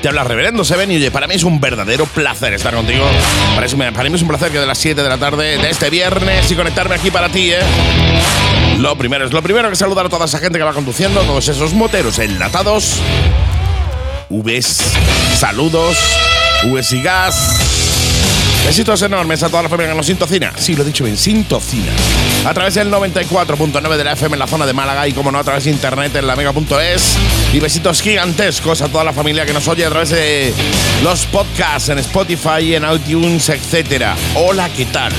Te habla Reverendo Seven y para mí es un verdadero placer estar contigo. Para, eso para mí es un placer que de las 7 de la tarde de este viernes y conectarme aquí para ti, ¿eh? Lo primero es lo primero que saludar a toda esa gente que va conduciendo, todos esos moteros enlatados. Vs, saludos, Vs y gas. Besitos enormes a toda la familia que nos sintocina. Sí, lo he dicho bien, sintocina. A través del 94.9 de la FM en la zona de Málaga y, como no, a través de internet en la mega.es. Y besitos gigantescos a toda la familia que nos oye a través de los podcasts en Spotify, en iTunes, etc. Hola, ¿qué tal?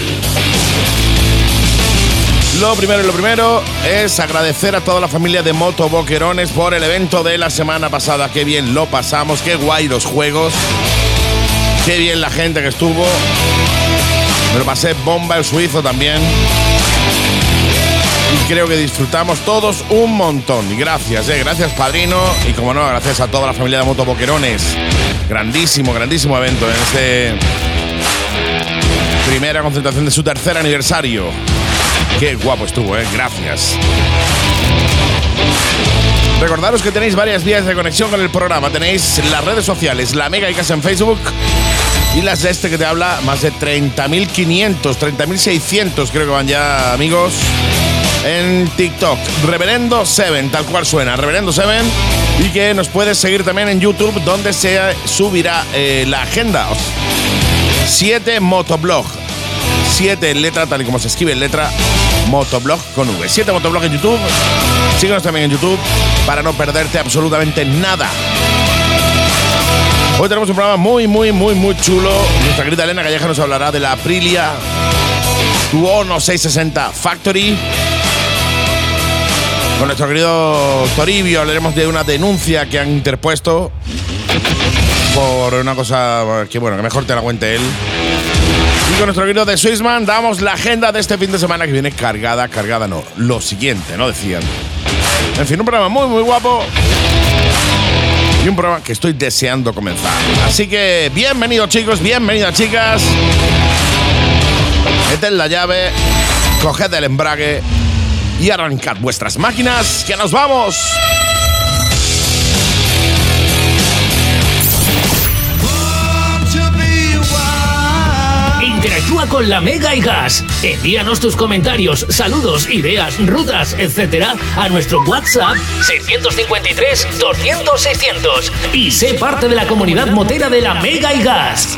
Lo primero y lo primero es agradecer a toda la familia de Moto Boquerones por el evento de la semana pasada. Qué bien lo pasamos, qué guay los juegos. Qué bien la gente que estuvo. Me lo pasé bomba el suizo también. Y creo que disfrutamos todos un montón. Gracias, eh, gracias padrino. Y como no, gracias a toda la familia de Moto Boquerones. Grandísimo, grandísimo evento en este primera concentración de su tercer aniversario. Qué guapo estuvo, eh. Gracias. Recordaros que tenéis varias vías de conexión con el programa. Tenéis las redes sociales, la Mega y Casa en Facebook y las de este que te habla, más de 30.500, 30.600 creo que van ya, amigos, en TikTok. Reverendo Seven, tal cual suena, Reverendo Seven. Y que nos puedes seguir también en YouTube, donde se subirá eh, la agenda. 7 Motoblog. 7 en letra, tal y como se escribe letra, Motoblog con V. 7 Motoblog en YouTube. Síguenos también en YouTube para no perderte absolutamente nada. Hoy tenemos un programa muy, muy, muy, muy chulo. Nuestra querida Elena Calleja nos hablará de la Aprilia Tuono 660 Factory. Con nuestro querido Toribio hablaremos de una denuncia que han interpuesto por una cosa que, bueno, que mejor te la cuente él. Y con nuestro querido de Swissman damos la agenda de este fin de semana que viene cargada, cargada no, lo siguiente, ¿no? Decían. En fin, un programa muy, muy guapo. Y un programa que estoy deseando comenzar. Así que bienvenidos chicos, bienvenidas chicas. Meted la llave, coged el embrague y arrancad vuestras máquinas, que nos vamos. Interactúa con la Mega y Gas. Envíanos tus comentarios, saludos, ideas, rutas, etcétera, a nuestro WhatsApp 653 200 600 y sé parte de la comunidad motera de la Mega y Gas.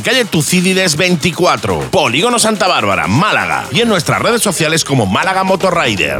calle Tucídides 24, Polígono Santa Bárbara, Málaga y en nuestras redes sociales como Málaga Motorrider.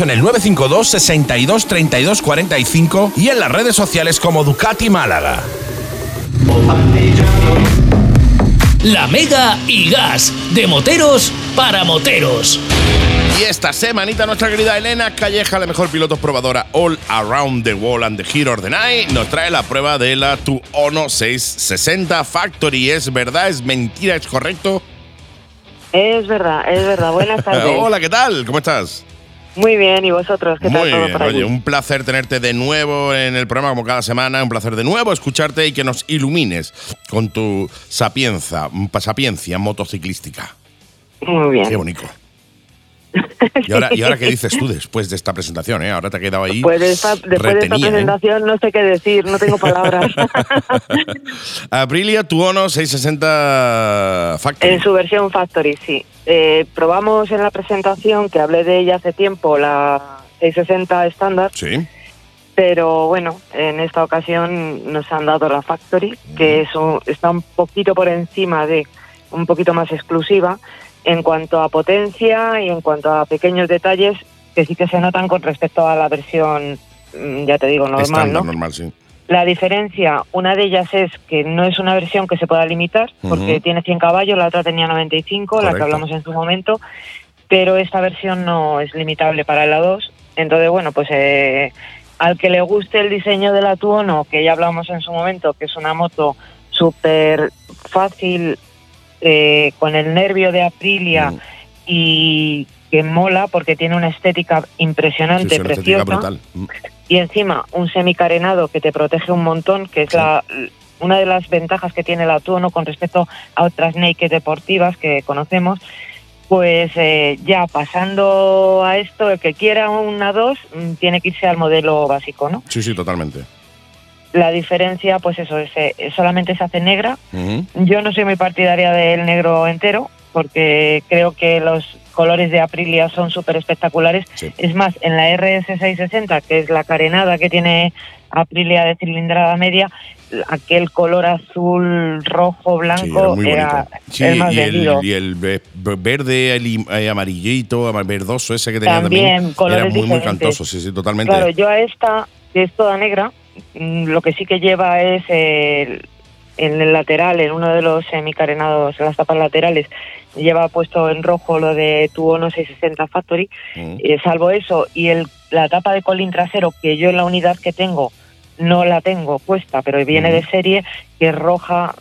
en el 952 62 32 45 y en las redes sociales como Ducati Málaga. La Mega y Gas. De moteros para moteros. Y esta semanita nuestra querida Elena Calleja, la mejor piloto probadora All Around the Wall and the Hero of the Night, nos trae la prueba de la Tu Ono 660 Factory. ¿Es verdad? ¿Es mentira? ¿Es correcto? Es verdad, es verdad. Buenas tardes. Hola, ¿qué tal? ¿Cómo estás? Muy bien, ¿y vosotros? ¿Qué tal Muy todo bien, por oye, un placer tenerte de nuevo en el programa como cada semana, un placer de nuevo escucharte y que nos ilumines con tu sapienza, sapiencia motociclística. Muy bien. Qué bonito. ¿Y ahora, ¿Y ahora qué dices tú después de esta presentación? Eh? Ahora te ha quedado ahí. Pues esta- después de esta ¿eh? presentación no sé qué decir, no tengo palabras. Aprilia Tuono 660 Factory. en su versión Factory, sí. Eh, probamos en la presentación, que hablé de ella hace tiempo, la 660 estándar, Sí. pero bueno, en esta ocasión nos han dado la Factory, que es un- está un poquito por encima de, un poquito más exclusiva en cuanto a potencia y en cuanto a pequeños detalles que sí que se notan con respecto a la versión, mm, ya te digo, normal, Estándar, ¿no? normal, sí. La diferencia, una de ellas es que no es una versión que se pueda limitar, porque tiene 100 caballos, la otra tenía 95, la que Correcto. hablamos en su momento, pero esta versión no es limitable para la 2. Entonces, bueno, pues eh, al que le guste el diseño de la Tuono, que ya hablamos en su momento, que es una moto súper fácil, eh, con el nervio de Aprilia Mm. y que mola porque tiene una estética Sí, impresionante, es una estética preciosa brutal. Mm. y encima un semicarenado que te protege un montón, que es Sí. la una de las ventajas que tiene la Tuono con respecto a otras naked deportivas que conocemos. Pues eh, ya pasando a esto, el que quiera una 2 mm, tiene que irse al modelo básico, ¿no? Sí, sí, totalmente. La diferencia, pues eso, es, eh, solamente se hace negra. Yo no soy muy partidaria del negro entero, porque creo que los colores de Aprilia son súper espectaculares. Sí. Es más, en la RS660, que es la carenada que tiene Aprilia de cilindrada media, aquel color azul, rojo, Sí, era blanco era. Sí, el más y, el, y el ve- verde, el eh, amarillito, ama- verdoso ese que tenía también, También, era colores muy, muy diferentes. cantoso, sí, sí, totalmente. Claro, yo a esta, que es toda negra, lo que sí que lleva es el, en el lateral, en uno de los semicarenados, en las tapas laterales, lleva puesto en rojo lo de Tuono 660 Factory. Ujú. Eh, salvo eso y el, la tapa de colín trasero, que yo en la unidad que tengo no la tengo puesta, pero viene Ujú. de serie, que es roja.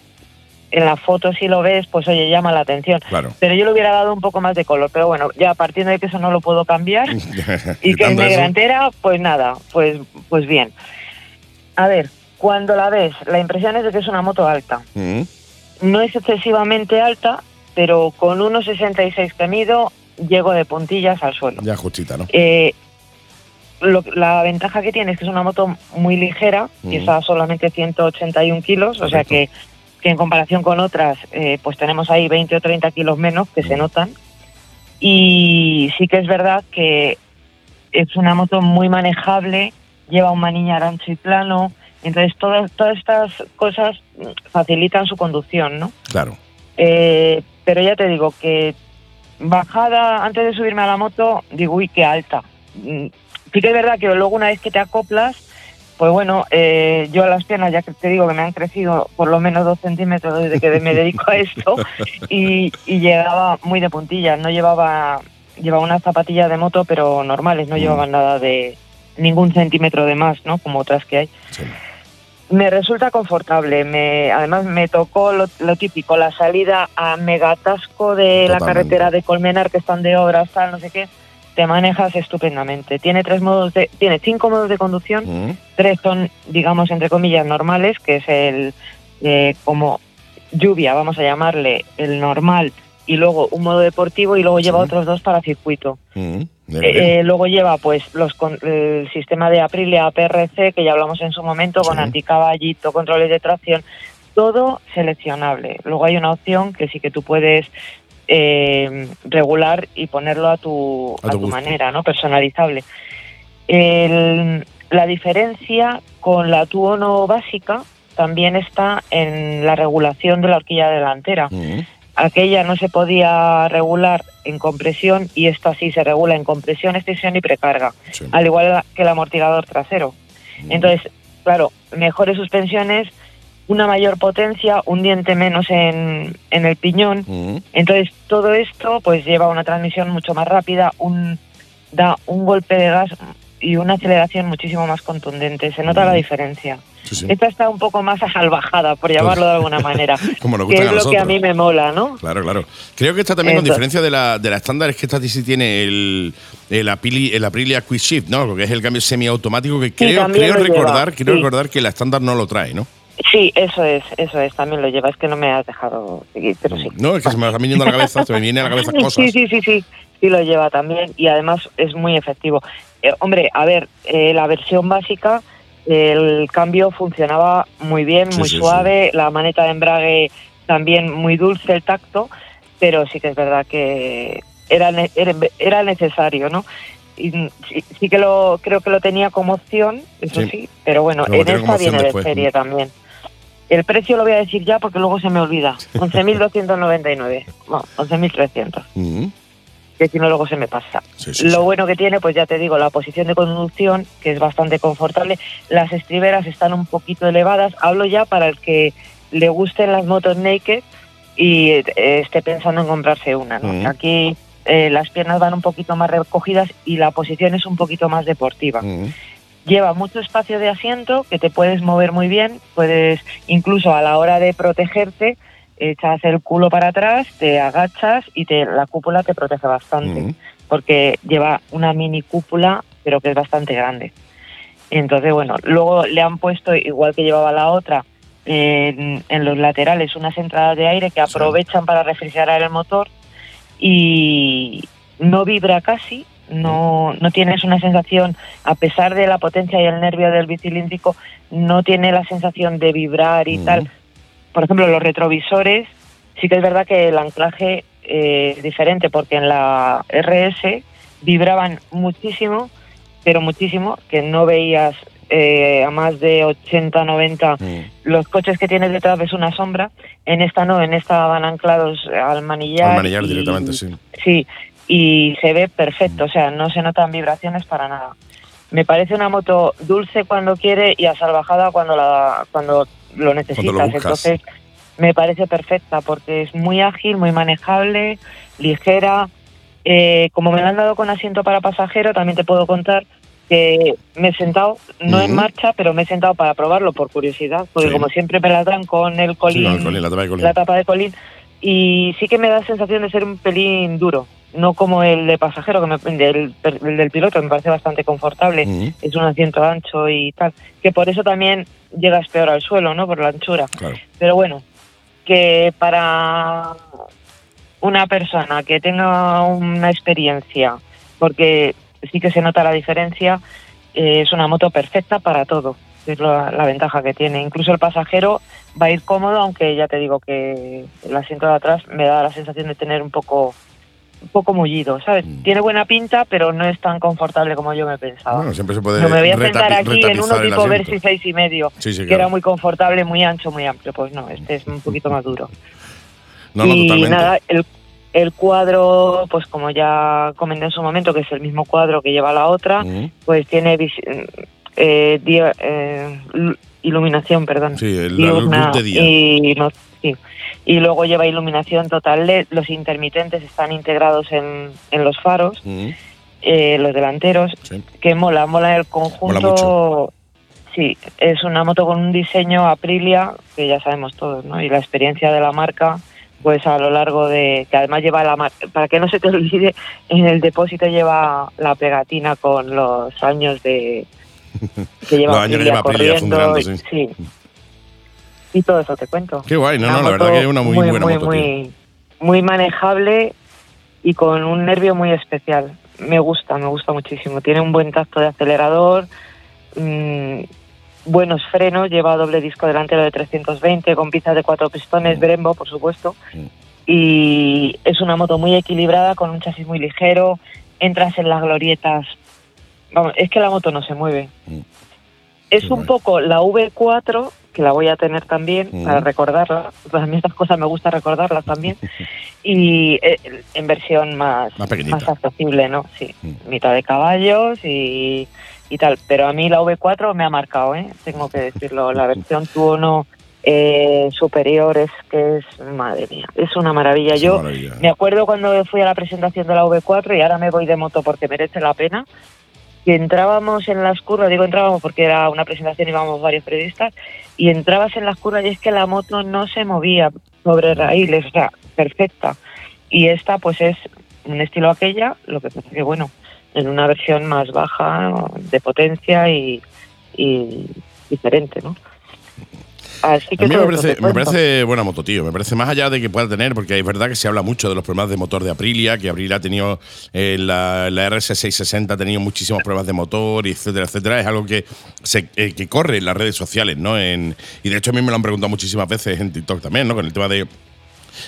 En la foto, si lo ves, pues oye, llama la atención. Claro. Pero yo le hubiera dado un poco más de color. Pero bueno, ya partiendo de que eso no lo puedo cambiar, y que es negra eso, entera, pues nada, pues, pues bien. A ver, cuando la ves, la impresión es de que es una moto alta. Ujú. No es excesivamente alta, pero con 1,66 que mido, llego de puntillas al suelo. Ya justita, ¿no? Eh, lo- la ventaja que tiene es que es una moto muy ligera, y está solamente 181 kilos, o sea que, que en comparación con otras, eh, pues tenemos ahí 20 o 30 kilos menos que se Ujú. notan. Y sí que es verdad que es una moto muy manejable, lleva un manillar ancho y plano, entonces todas, todas estas cosas facilitan su conducción, ¿no? Claro. Eh, pero ya te digo que bajada, antes de subirme a la moto, digo, uy, qué alta. Mm, Sí que es verdad que luego una vez que te acoplas, pues bueno, eh, yo a las piernas ya que te digo que me han crecido por lo menos dos centímetros desde que me dedico a esto y, y llegaba muy de puntillas, no llevaba, llevaba unas zapatillas de moto pero normales, no Mm. llevaban nada de ningún centímetro de más, ¿no? Como otras que hay. Sí. Me resulta confortable. Me, además, me tocó lo, lo típico, la salida a megatasco de la carretera de Colmenar, que están de obras, tal, no sé qué. Te manejas estupendamente. Tiene tres modos de, tiene cinco modos de conducción. Tres son, digamos, entre comillas, normales, que es el eh, como lluvia, vamos a llamarle, el normal, y luego un modo deportivo, y luego lleva Sí. otros dos para circuito. Bien, Eh, bien. eh, luego lleva pues los con- el sistema de Aprilia PRC que ya hablamos en su momento con Sí. anticaballito, controles de tracción, todo seleccionable. Luego hay una opción que sí que tú puedes eh, regular y ponerlo a tu, A a tu manera, ¿no? Personalizable. El- la diferencia con la Tuono básica también está en la regulación de la horquilla delantera. Aquella no se podía regular en compresión y esta sí se regula en compresión, extensión y precarga, Sí. al igual que el amortiguador trasero. Entonces, claro, mejores suspensiones, una mayor potencia, un diente menos en, en el piñón. Ujú. Entonces, todo esto pues lleva una transmisión mucho más rápida, un, da un golpe de gas y una aceleración muchísimo más contundente. Se nota la diferencia. Sí, sí. Esta está un poco más asalvajada, por llamarlo de alguna manera. Como nos que es a lo que a mí me mola, ¿no? Claro, claro. Creo que esta también, con diferencia de la, de la estándar, es que esta sí tiene el, el, Apili- el Aprilia Quick Shift, ¿no? Lo que es el cambio semiautomático que creo, creo recordar, creo recordar que la estándar no lo trae, ¿no? Sí, eso es, eso es, también lo lleva. Es que no me has dejado seguir, pero sí. No, es que se me va viniendo a la cabeza, se me viene a la cabeza cosas. Sí, sí, sí, sí, sí lo lleva también y además es muy efectivo. Eh, hombre, a ver, eh, la versión básica, el cambio funcionaba muy bien, Sí, muy sí, suave, la maneta de embrague también muy dulce el tacto, pero sí que es verdad que era, era, era necesario, ¿no? Y sí, sí que lo creo que lo tenía como opción, eso Sí. sí, pero bueno, en esta viene después. de serie también. El precio lo voy a decir ya porque luego se me olvida. 11.299. Bueno, 11.300 Mm, que si no luego se me pasa. sí, sí, Lo sí. bueno que tiene, pues ya te digo, la posición de conducción, que es bastante confortable. Las estriberas están un poquito elevadas. Hablo ya para el que le gusten las motos naked y eh, esté pensando en comprarse una. ¿no? Mm. Aquí eh, las piernas van un poquito más recogidas y la posición es un poquito más deportiva. Mm, Lleva mucho espacio de asiento, que te puedes mover muy bien, puedes incluso a la hora de protegerte, echas el culo para atrás, te agachas y te, la cúpula te protege bastante, porque lleva una mini cúpula, pero que es bastante grande. Entonces, bueno, luego le han puesto, igual que llevaba la otra, en, en los laterales unas entradas de aire que Sí. aprovechan para refrigerar el motor y no vibra casi, no, no tienes una sensación, a pesar de la potencia y el nervio del bicilíndrico, no tiene la sensación de vibrar y tal. Por ejemplo, los retrovisores, sí que es verdad que el anclaje eh, es diferente, porque en la RS vibraban muchísimo, pero muchísimo, que no veías eh, a más de 80, 90 Mm. los coches que tienes detrás ves una sombra, en esta no, en esta van anclados al manillar. Al manillar y- directamente, sí. Sí, y se ve perfecto, o sea, no se notan vibraciones para nada. Me parece una moto dulce cuando quiere y asalvajada cuando la cuando lo necesitas. Entonces, me parece perfecta porque es muy ágil, muy manejable, ligera. Eh, como me la han dado con asiento para pasajero, también te puedo contar que me he sentado, no en marcha, pero me he sentado para probarlo por curiosidad, porque Sí. como siempre me las dan con el Sí, colín, con el colín, la tapa de colín. la tapa de colín y sí que me da sensación de ser un pelín duro, no como el de pasajero, que me, el, el del piloto me parece bastante confortable, es un asiento ancho y tal, que por eso también llegas peor al suelo, ¿no? Por la anchura. claro. Pero bueno, que para una persona que tenga una experiencia, porque sí que se nota la diferencia, eh, es una moto perfecta para todo. Es la, la ventaja que tiene. Incluso el pasajero va a ir cómodo, aunque ya te digo que el asiento de atrás me da la sensación de tener un poco un poco mullido, ¿sabes? Mm. Tiene buena pinta, pero no es tan confortable como yo me pensaba. Bueno, siempre se puede No me voy a sentar aquí en uno tipo. Versi seis y medio, Sí, sí, que claro. era muy confortable, muy ancho, muy amplio. Pues no, este es un poquito más duro. No, no, y totalmente. nada, el, el cuadro, pues como ya comenté en su momento, que es el mismo cuadro que lleva la otra, Mm. pues tiene eh, eh, lu- iluminación, perdón. Sí, el- la luz diurna de día. Y, no-. Y luego lleva iluminación total LED, los intermitentes están integrados en, en los faros, eh, los delanteros, sí. que mola, mola el conjunto. Mola. Sí, es una moto con un diseño Aprilia, que ya sabemos todos, ¿no? Y la experiencia de la marca, pues a lo largo de. que además lleva la. Para que no se te olvide, en el depósito lleva la pegatina con los años de. que lleva Los años que lleva Aprilia corriendo, y- sí. Y todo eso te cuento. Qué guay, no, Una no, la verdad que es una muy, buena muy, moto, muy, muy manejable y con un nervio muy especial. Me gusta, me gusta muchísimo. Tiene un buen tacto de acelerador, mm, buenos frenos, lleva doble disco delantero de 320 con piezas de cuatro pistones, Mm. Brembo, por supuesto. Mm. Y es una moto muy equilibrada, con un chasis muy ligero. Entras en las glorietas. Vamos, es que la moto no se mueve. Mm. Es Qué un guay. poco la V4, que la voy a tener también Mm. para recordarla. Pues a mí estas cosas me gusta recordarlas también. y eh, en versión más, Más accesible, ¿no? Sí, Mm. mitad de caballos y, y tal. Pero a mí la V4 me ha marcado, ¿eh? Tengo que decirlo. La versión Tuono eh, superior es que es, madre mía, es una maravilla. Es Yo maravilla. me acuerdo cuando fui a la presentación de la V4 y ahora me voy de moto porque merece la pena. Que entrábamos en las curvas, digo entrábamos porque era una presentación, íbamos varios periodistas, y entrabas en las curvas y es que la moto no se movía sobre raíles, o sea, perfecta. Y esta pues es un estilo aquella, lo que pasa que bueno, en una versión más baja de potencia y, y diferente, ¿no? Así que a mí me parece, me buena moto, tío. Me parece más allá de que pueda tener, porque es verdad que se habla mucho de los problemas de motor de Aprilia, que Aprilia ha tenido eh, la, la RS660 ha tenido muchísimos problemas de motor, etcétera, etcétera. Es algo que se eh, que corre en las redes sociales, ¿no? En, y de hecho a mí me lo han preguntado muchísimas veces en TikTok también, ¿no? Con el tema de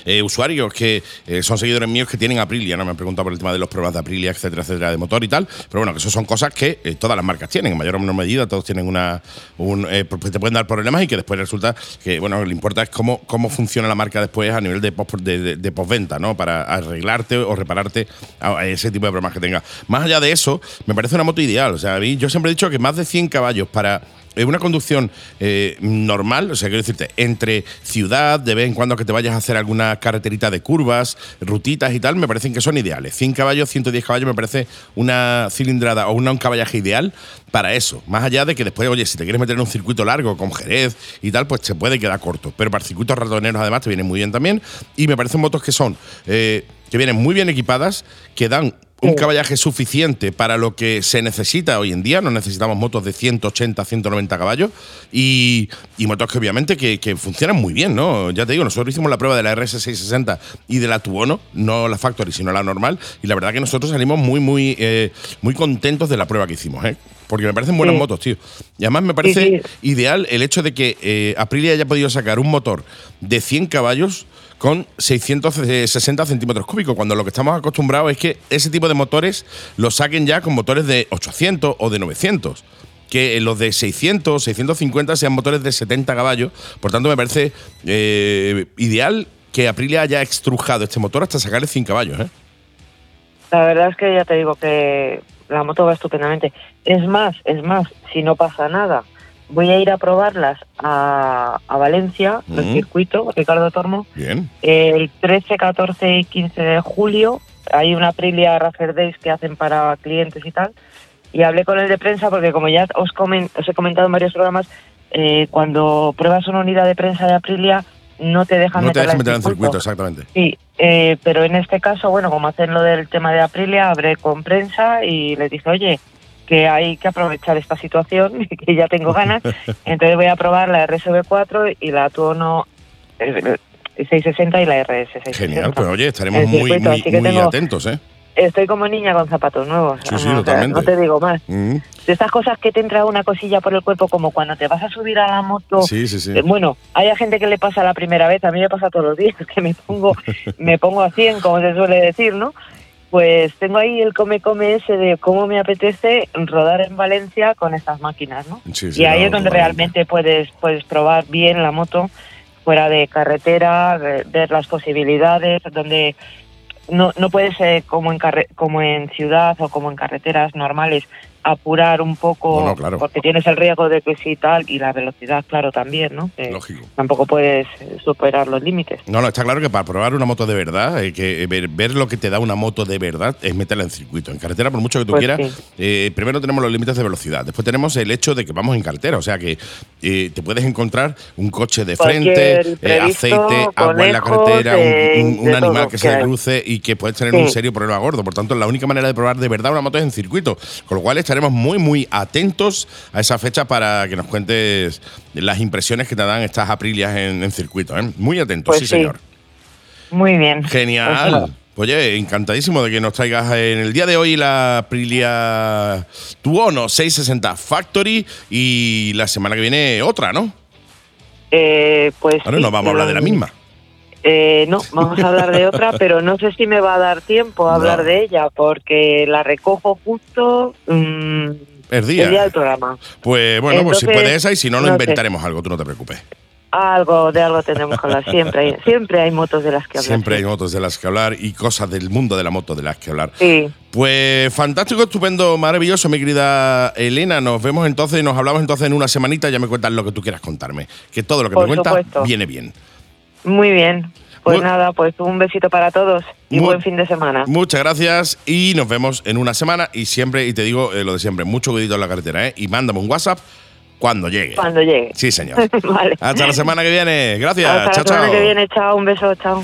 eh, usuarios que eh, son seguidores míos que tienen Aprilia, ¿no? Me han preguntado por el tema de los problemas de Aprilia, etcétera, etcétera, de motor y tal. Pero bueno, que eso son cosas que eh, todas las marcas tienen, en mayor o menor medida, todos tienen una. Un, eh, pues te pueden dar problemas y que después resulta que, bueno, lo que importa es cómo, cómo funciona la marca después a nivel de, post, de, postventa, ¿no? Para arreglarte o repararte a, ese tipo de problemas que tengas. Más allá de eso, me parece una moto ideal. O sea, a mí- yo siempre he dicho que más de 100 caballos para una conducción eh, normal, o sea, quiero decirte, entre ciudad, de vez en cuando que te vayas a hacer alguna carreterita de curvas, rutitas y tal, me parecen que son ideales. 100 caballos, 110 caballos me parece una cilindrada o una, un caballaje ideal para eso. Más allá de que después, oye, si te quieres meter en un circuito largo con Jerez y tal, pues se puede quedar corto. Pero para circuitos ratoneros además te vienen muy bien también. Y me parecen motos que son, eh, que vienen muy bien equipadas, que dan un Sí. caballaje suficiente para lo que se necesita hoy en día. No necesitamos motos de 180, 190 caballos y, y motos que obviamente que, que funcionan muy bien, ¿no? Ya te digo, nosotros hicimos la prueba de la RS660 y de la Tuono, no la Factory, sino la normal, y la verdad que nosotros salimos muy, muy, eh, muy contentos de la prueba que hicimos, ¿eh? Porque me parecen buenas Sí. motos, tío. Y además me parece Sí, ideal el hecho de que eh, Aprilia haya podido sacar un motor de 100 caballos con 660 centímetros cúbicos, cuando lo que estamos acostumbrados es que ese tipo de motores los saquen ya con motores de 800 o de 900. Que los de 600, 650 sean motores de 70 caballos. Por tanto, me parece eh, ideal que Aprilia haya extrujado este motor hasta sacarle 100 caballos. ¿eh? La verdad es que ya te digo que la moto va estupendamente. Es más, es más, si no pasa nada, voy a ir a probarlas a, a Valencia, el circuito, Ricardo Tormo, Bien. el 13, 14 y 15 de julio. Hay una Aprilia Racer Days que hacen para clientes y tal. Y hablé con el de prensa porque como ya os, comen- os he comentado en varios programas, eh, cuando pruebas una unidad de prensa de Aprilia no te dejan No te meterla dejes meter en circuito, exactamente. Sí, eh, pero en este caso, bueno, como hacen lo del tema de Aprilia, hablé con prensa y les dije, oye, que hay que aprovechar esta situación, que ya tengo ganas, entonces voy a probar la RSV4 y la Tuono eh, 660 y la RS 660. Genial, pues oye, estaremos muy, muy, muy tengo- atentos, ¿eh? Estoy como niña con zapatos nuevos. Sí, sí, o sea, totalmente. No te digo más. Mm. De estas cosas que te entra una cosilla por el cuerpo, como cuando te vas a subir a la moto Sí, sí, sí. eh, Bueno, hay gente que le pasa la primera vez, a mí me pasa todos los días, que me pongo, me pongo a 100, como se suele decir, ¿no? Pues tengo ahí el come-come ese de cómo me apetece rodar en Valencia con estas máquinas, ¿no? Sí, sí, y ahí no, es donde realmente puedes, puedes probar bien la moto fuera de carretera, ve- ver las posibilidades, donde no, no puedes, eh, como, en carre- como en ciudad o como en carreteras normales, apurar un poco, claro. porque tienes el riesgo de que sí tal, y la velocidad, claro, también, ¿no? Que Lógico. tampoco puedes eh, superar los límites. No, no, está claro que para probar una moto de verdad, hay que ver, ver lo que te da una moto de verdad es meterla en circuito. En carretera, por mucho que tú Pues quieras, sí. eh, primero tenemos los límites de velocidad. Después tenemos el hecho de que vamos en carretera. O sea que eh, te puedes encontrar un coche de Cualquier frente, eh, aceite, agua en la carretera, un- eh, un, un de animal que que se cruce y que puedes tener Sí. un serio problema gordo. Por tanto, la única manera de probar de verdad una moto es en circuito. Con lo cual estaremos muy, muy atentos a esa fecha para que nos cuentes las impresiones que te dan estas aprilias en, en circuito. ¿eh? Muy atentos, Pues sí, sí. señor. Muy bien. Genial. Ojalá. Oye, encantadísimo de que nos traigas en el día de hoy la Aprilia Tuono 660 Factory y la semana que viene otra, ¿no? Eh, pues Ahora sí, no vamos a hablar de la misma. Eh, no, vamos a hablar de otra, pero no sé si me va a dar tiempo a hablar No. de ella, porque la recojo justo mm, día. el día del programa. Pues bueno, pues si puede esa y si no, lo no sé. inventaremos algo, tú no te preocupes. Algo de algo tendremos que hablar. Siempre hay, siempre hay motos de las que hablar. Siempre hay motos de las que hablar y cosas del mundo de la moto de las que hablar. Sí, Pues fantástico, estupendo, maravilloso, mi querida Elena. Nos vemos entonces y nos hablamos entonces en una semanita. Ya me cuentas lo que tú quieras contarme. Que todo lo que Por me cuentas viene bien. Muy bien. Pues nada, pues un besito para todos y Mu- buen fin de semana. Muchas gracias y nos vemos en una semana. Y siempre, y te digo eh, lo de siempre, mucho cuidado en la carretera, ¿eh? Y mándame un WhatsApp cuando llegue. Cuando llegue. Sí, señor. vale. Hasta la semana que viene. Gracias. Hasta chao, la semana chao. que viene. Chao, un beso, chao.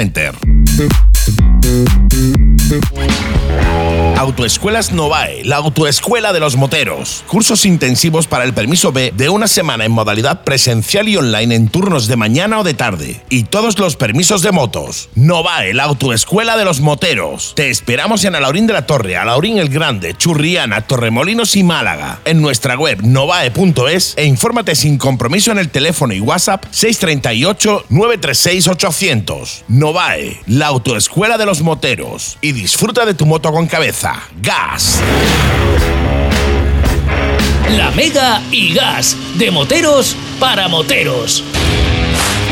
Center. Autoescuelas Novae, la autoescuela de los moteros. Cursos intensivos para el permiso B de una semana en modalidad presencial y online en turnos de mañana o de tarde. Y todos los permisos de motos. Novae, la autoescuela de los moteros. Te esperamos en Alaurín de la Torre, Alaurín el Grande, Churriana, Torremolinos y Málaga. En nuestra web novae.es e infórmate sin compromiso en el teléfono y WhatsApp 638 936 800. Novae, la autoescuela de los moteros. Y disfruta de tu moto con cabeza. Gas. La Mega y Gas, de moteros para moteros.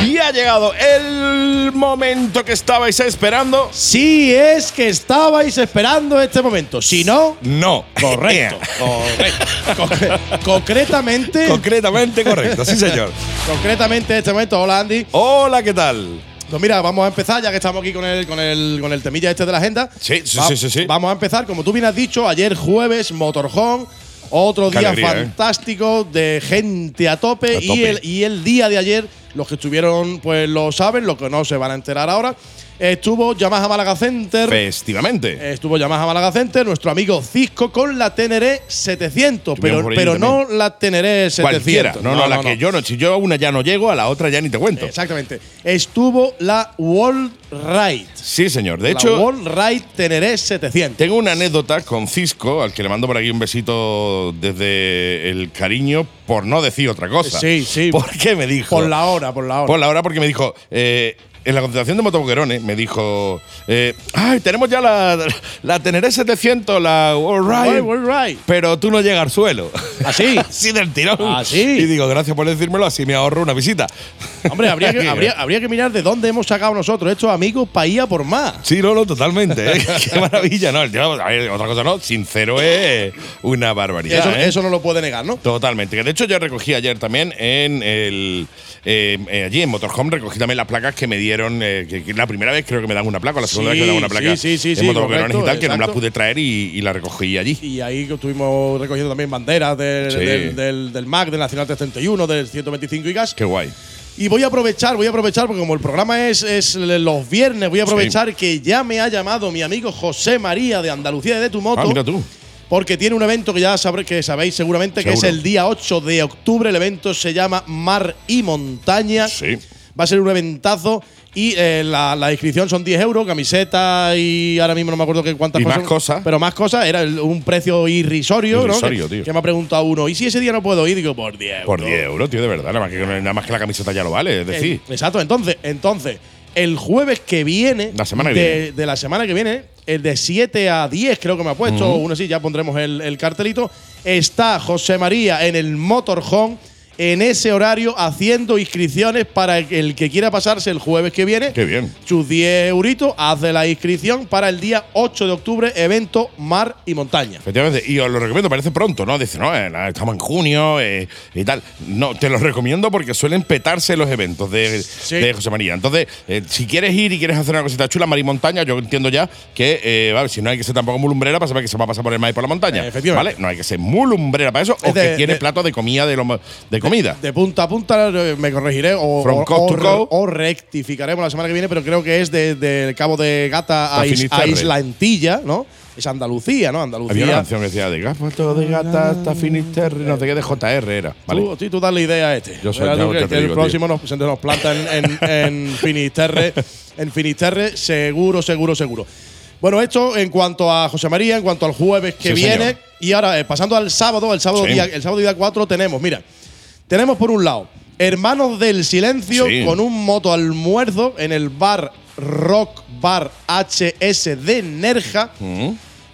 Y ha llegado el momento que estabais esperando. Si es que estabais esperando este momento. Si no, No. correcto. correcto. Concre- concretamente, Concretamente correcto, sí señor. concretamente este momento. Hola Andy. Hola, ¿qué tal? Pues mira, vamos a empezar, ya que estamos aquí con el, con el, con el temilla este de la agenda. Sí, sí, sí, sí, sí. Vamos a empezar, como tú bien has dicho, ayer jueves, Motorhome. Otro Qué día alegría, ¿eh? fantástico de gente a tope, A Y, tope. el, y el día de ayer, los que estuvieron, pues lo saben, los que no se van a enterar ahora. Estuvo Yamaha Málaga Center. Festivamente. Estuvo Yamaha Málaga Center, nuestro amigo Cisco con la Teneré 700, Estuvimos pero, pero no la Teneré 700. Cualquiera. No, no, la que yo no. Si yo a una ya no llego, a la otra ya ni te cuento. Exactamente. Estuvo la World Ride. Sí, señor. De la hecho, World Ride Teneré 700. tengo una anécdota con Cisco, al que le mando por aquí un besito desde el cariño, por no decir otra cosa. Sí, sí. ¿Por qué me dijo? Por la hora, por la hora. Por la hora, porque me dijo. eh, en la concentración de Motoboquerones me dijo, eh, ay, tenemos ya la, la Teneré 700, la World Ride, World Ride. pero tú no llegas al suelo. ¿Así? así del tirón. ¿Así? Y digo, gracias por decírmelo, así me ahorro una visita. Hombre, habría que, habría, habría que mirar de dónde hemos sacado nosotros estos amigos para ir a por más. Sí, no, no, totalmente. ¿eh? Qué maravilla, ¿no? El tío, a ver, otra cosa no, sincero es una barbaridad. Eso, ¿eh? eso no lo puede negar, ¿no? Totalmente. Que de hecho yo recogí ayer también en el. allí en Motorhome recogí también las placas que me dieron. Eh, que, que la primera vez creo que me dan una placa, o la segunda Sí, vez que me dan una placa. sí, sí, sí, en sí, Motoboquerones y correcto, tal, que no me las pude traer y, y la recogí allí. Y ahí estuvimos recogiendo también banderas del, Sí. del, del- del MAC, del Nacional 331, del 125 y gas. Qué guay. Y voy a aprovechar, voy a aprovechar, porque como el programa es, es los viernes, voy a aprovechar que ya me ha llamado mi amigo José María de Andalucía de Tu Moto. Ah, mira tú. Porque tiene un evento que ya sabré, que sabéis seguramente, que es Seguro. el día 8 de octubre. El evento se llama Mar y Montaña. Sí. Va a ser un eventazo. Y eh, la, la inscripción son 10 euros, camiseta y ahora mismo no me acuerdo qué cuántas Y más cosas. cosas. Pero más cosas, era el- un precio irrisorio, ¿no? Irrisorio, que, tío. que me ha preguntado uno. ¿Y si ese día no puedo ir? Digo, por 10 euros. Por 10 euros, tío, de verdad. Nada más, que, nada más que la camiseta ya lo vale. Es decir, Eh, exacto, entonces, entonces, el jueves que viene, La semana que de, viene. de la semana que viene, el de 7 a 10 creo que me ha puesto, o uno así, ya pondremos el, el cartelito, está José María en el Motorhome en ese horario haciendo inscripciones para el, el que quiera pasarse el jueves que viene. Qué bien. Sus 10 euritos, hace la inscripción para el día 8 de octubre, evento Mar y Montaña. Efectivamente, y os lo recomiendo, parece pronto, ¿no? Dice, no, eh, estamos en junio eh, y tal. No, te lo recomiendo porque suelen petarse los eventos de, de José María. Entonces, eh, si quieres ir y quieres hacer una cosita chula, mar y montaña, yo entiendo ya que, vale, si no hay que ser tampoco muy lumbrera para saber que se va a pasar por el mar y por la montaña. Efectivamente. ¿Vale? No hay que ser muy lumbrera para eso o de- que tiene plato de comida de, lo, De, comida. De punta a punta eh, me corregiré o, rectificaremos la semana que viene, pero creo que es desde el Cabo de Gata a, Is- a. Isla Antilla, ¿no? Es Andalucía, ¿no? Había una Andalucía. canción que decía de gato de gata hasta Finisterre, no sé qué, de JR era. Vale. Tú, sí, tú dale idea a este. Yo soy- ya tú que, te el digo, próximo nos, se nos planta en, en, en Finisterre. En Finisterre, seguro, seguro, seguro. Bueno, esto en cuanto a José María, en cuanto al jueves que Sí, viene. señor. Y ahora, eh, pasando al sábado, el sábado, Sí. día, el sábado día 4 tenemos, mira, tenemos por un lado Hermanos del Silencio Sí. con un moto almuerzo en el bar Rock Bar HS de Nerja.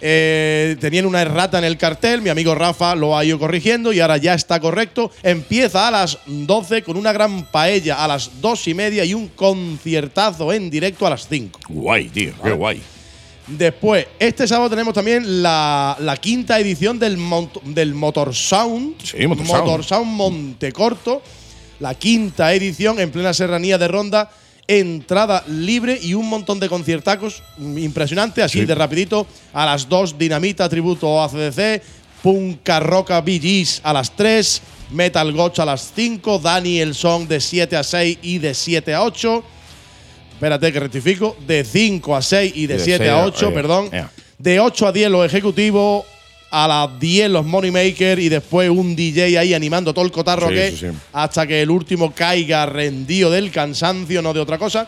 Eh, tenían una errata en el cartel, mi amigo Rafa lo ha ido corrigiendo y ahora ya está correcto. Empieza a las 12 con una gran paella a las 2 y media y un conciertazo en directo a las 5. Guay, tío, qué guay. Después, este sábado tenemos también la, la quinta edición del, Mont- del Motor Sound. Sí, Motor Sound. Motor Sound Montecorto. La quinta edición en plena serranía de Ronda. Entrada libre y un montón de conciertacos impresionante. Así Sí. de rapidito. A las 2, Dinamita, tributo a CDC. Punka Roca BGs a las 3. Metal Gotch a las 5. Dani el Song de 7 a 6 y de 7 a 8. Espérate que rectifico. De 5 a 6 y de Y de 7 seis a a- 8, eh, perdón. De 8 a 10 los ejecutivos. A las 10 los Moneymaker y después un DJ ahí animando todo el cotarro Sí, que sí, hasta que el último caiga rendido del cansancio, no de otra cosa.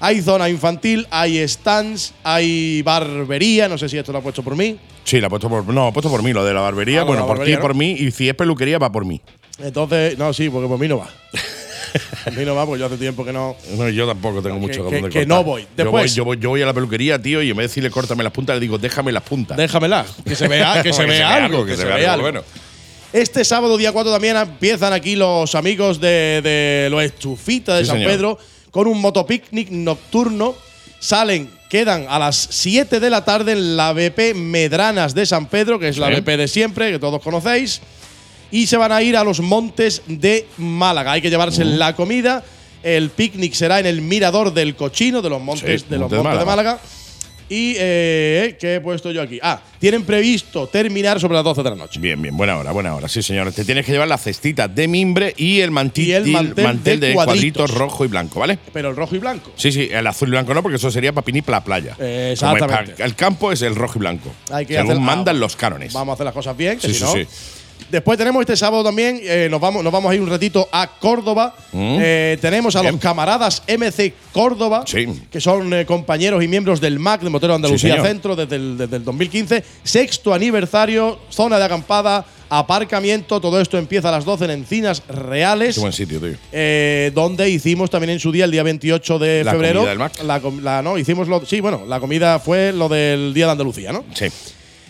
Hay zona infantil, hay stands, hay barbería, no sé si esto lo ha puesto por mí. Sí, la he puesto por. No, he puesto por mí, lo de la barbería. Ah, bueno, la por ti, ¿no? por mí. Y si es peluquería, va por mí. Entonces, no, sí, porque por mí no va. Por mí no va, porque yo hace tiempo que no. No, yo tampoco tengo Que- mucho que- donde que cortar. no voy. Yo voy, Después- yo, voy, yo voy a la peluquería, tío, y en vez de decirle córtame las puntas, le digo déjame las puntas. Déjamela, que se vea, que se vea algo, que se vea algo. Bueno, Este sábado, día 4, también empiezan aquí los amigos de, de los estufitas de Sí, San señor. Pedro con un motopicnic nocturno. Salen, quedan a las 7 de la tarde en la BP Medranas de San Pedro, que es la. BP de siempre, que todos conocéis. Y se van a ir a los montes de Málaga. Hay que llevarse Mm. la comida. El picnic será en el mirador del Cochino, de los montes, Sí, de, los Montes de montes de Málaga. Málaga. Y, eh, ¿qué he puesto yo aquí? Ah, tienen previsto terminar sobre las 12 de la noche. bien, bien, buena hora, buena hora. Sí, señor. Te tienes que llevar la cestita de mimbre y el mantil, Y el mantel de de cuadritos. cuadritos rojo y blanco, ¿vale? Pero el rojo y blanco. Sí, sí, el azul y blanco no, porque eso sería para pinir para la playa. Eh, exactamente. el campo es el rojo y blanco. Hay que según hacer- mandan ah, los cánones. Vamos a hacer las cosas bien, que Sí, si sí, no. sí. Después tenemos este sábado también, eh, nos, vamos, nos vamos a ir un ratito a Córdoba. Mm. Eh, tenemos a Bien. los camaradas MC Córdoba, Sí. que son eh, compañeros y miembros del MAC de Motero Andalucía. Centro desde el, desde el 2015. Sexto aniversario, zona de acampada, aparcamiento. Todo esto empieza a las 12 en Encinas Reales. Qué buen sitio, tío. eh, donde hicimos también en su día, el día 28 de La febrero. comida del MAC. La- no, hicimos lo, sí, bueno, la comida fue lo del Día de Andalucía, ¿no? Sí.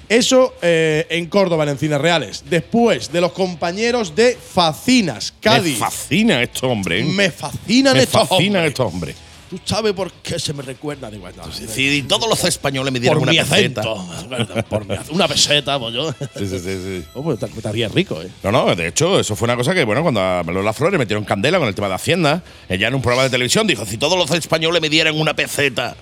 Eso eh, en Córdoba, en Encinas Reales. Después de los compañeros de Facinas, Cádiz. Me fascina estos hombres. ¿eh? Me fascinan Me estos fascinan hombres. estos hombres. ¿Tú sabes por qué se me recuerda? Digo, no, Si todos los españoles me dieran por una mi peseta. acento. por mi ac- una peseta, pues yo. Sí, sí, sí, sí. Oh, pues te- rico, ¿eh? No, no, de hecho, eso fue una cosa que, bueno, cuando a Lola Flores metieron candela con el tema de Hacienda, ella en un programa de televisión dijo: si todos los españoles me dieran una peseta.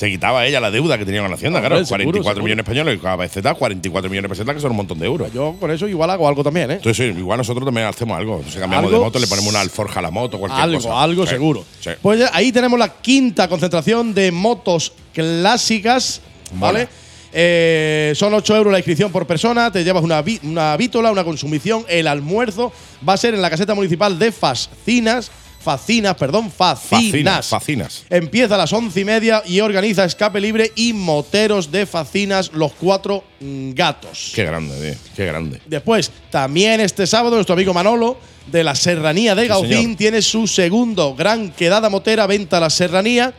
Se quitaba ella la deuda que tenía con la Hacienda, claro. seguro, 44 seguro. millones españoles, cada peseta, 44 millones de pesetas, que son un montón de euros. Yo con eso igual hago algo también, ¿eh? Entonces, sí, igual nosotros también hacemos algo. Entonces, cambiamos ¿Algo? de moto, le ponemos una alforja a la moto, cualquier algo, cosa. algo Sí, seguro. sí. Pues ahí tenemos la quinta concentración de motos clásicas, ¿vale? Eh, son 8 euros la inscripción por persona, te llevas una, una vítola, una consumición, el almuerzo va a ser en la caseta municipal de Fascinas, Facinas, perdón, Facinas. Facinas, facinas. Empieza a las once y media y organiza Escape Libre y Moteros de Facinas, los cuatro gatos. Qué grande, tío. Qué grande. Después, también este sábado, nuestro amigo Manolo, de la Serranía de Gaucín, tiene su segundo gran quedada motera, venta a la Serranía.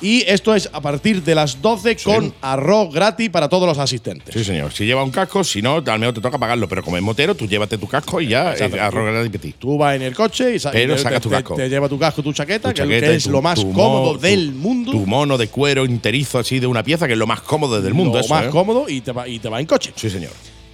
Y esto es a partir de las 12 con arroz gratis para todos los asistentes. Sí, señor. Si lleva un casco, si no, al menos te toca pagarlo. Pero como es motero, tú llévate tu casco y ya Exacto. arroga de petit. Tú vas en el coche y Pero te, sacas tu casco. te lleva tu casco, tu chaqueta, Tu que, chaqueta que es tu- lo más cómodo mo- del mundo. Tu mono de cuero interizo así de una pieza, que es lo más cómodo del mundo. lo eso, más ¿eh? cómodo y te, va, y te va en coche. Sí, señor.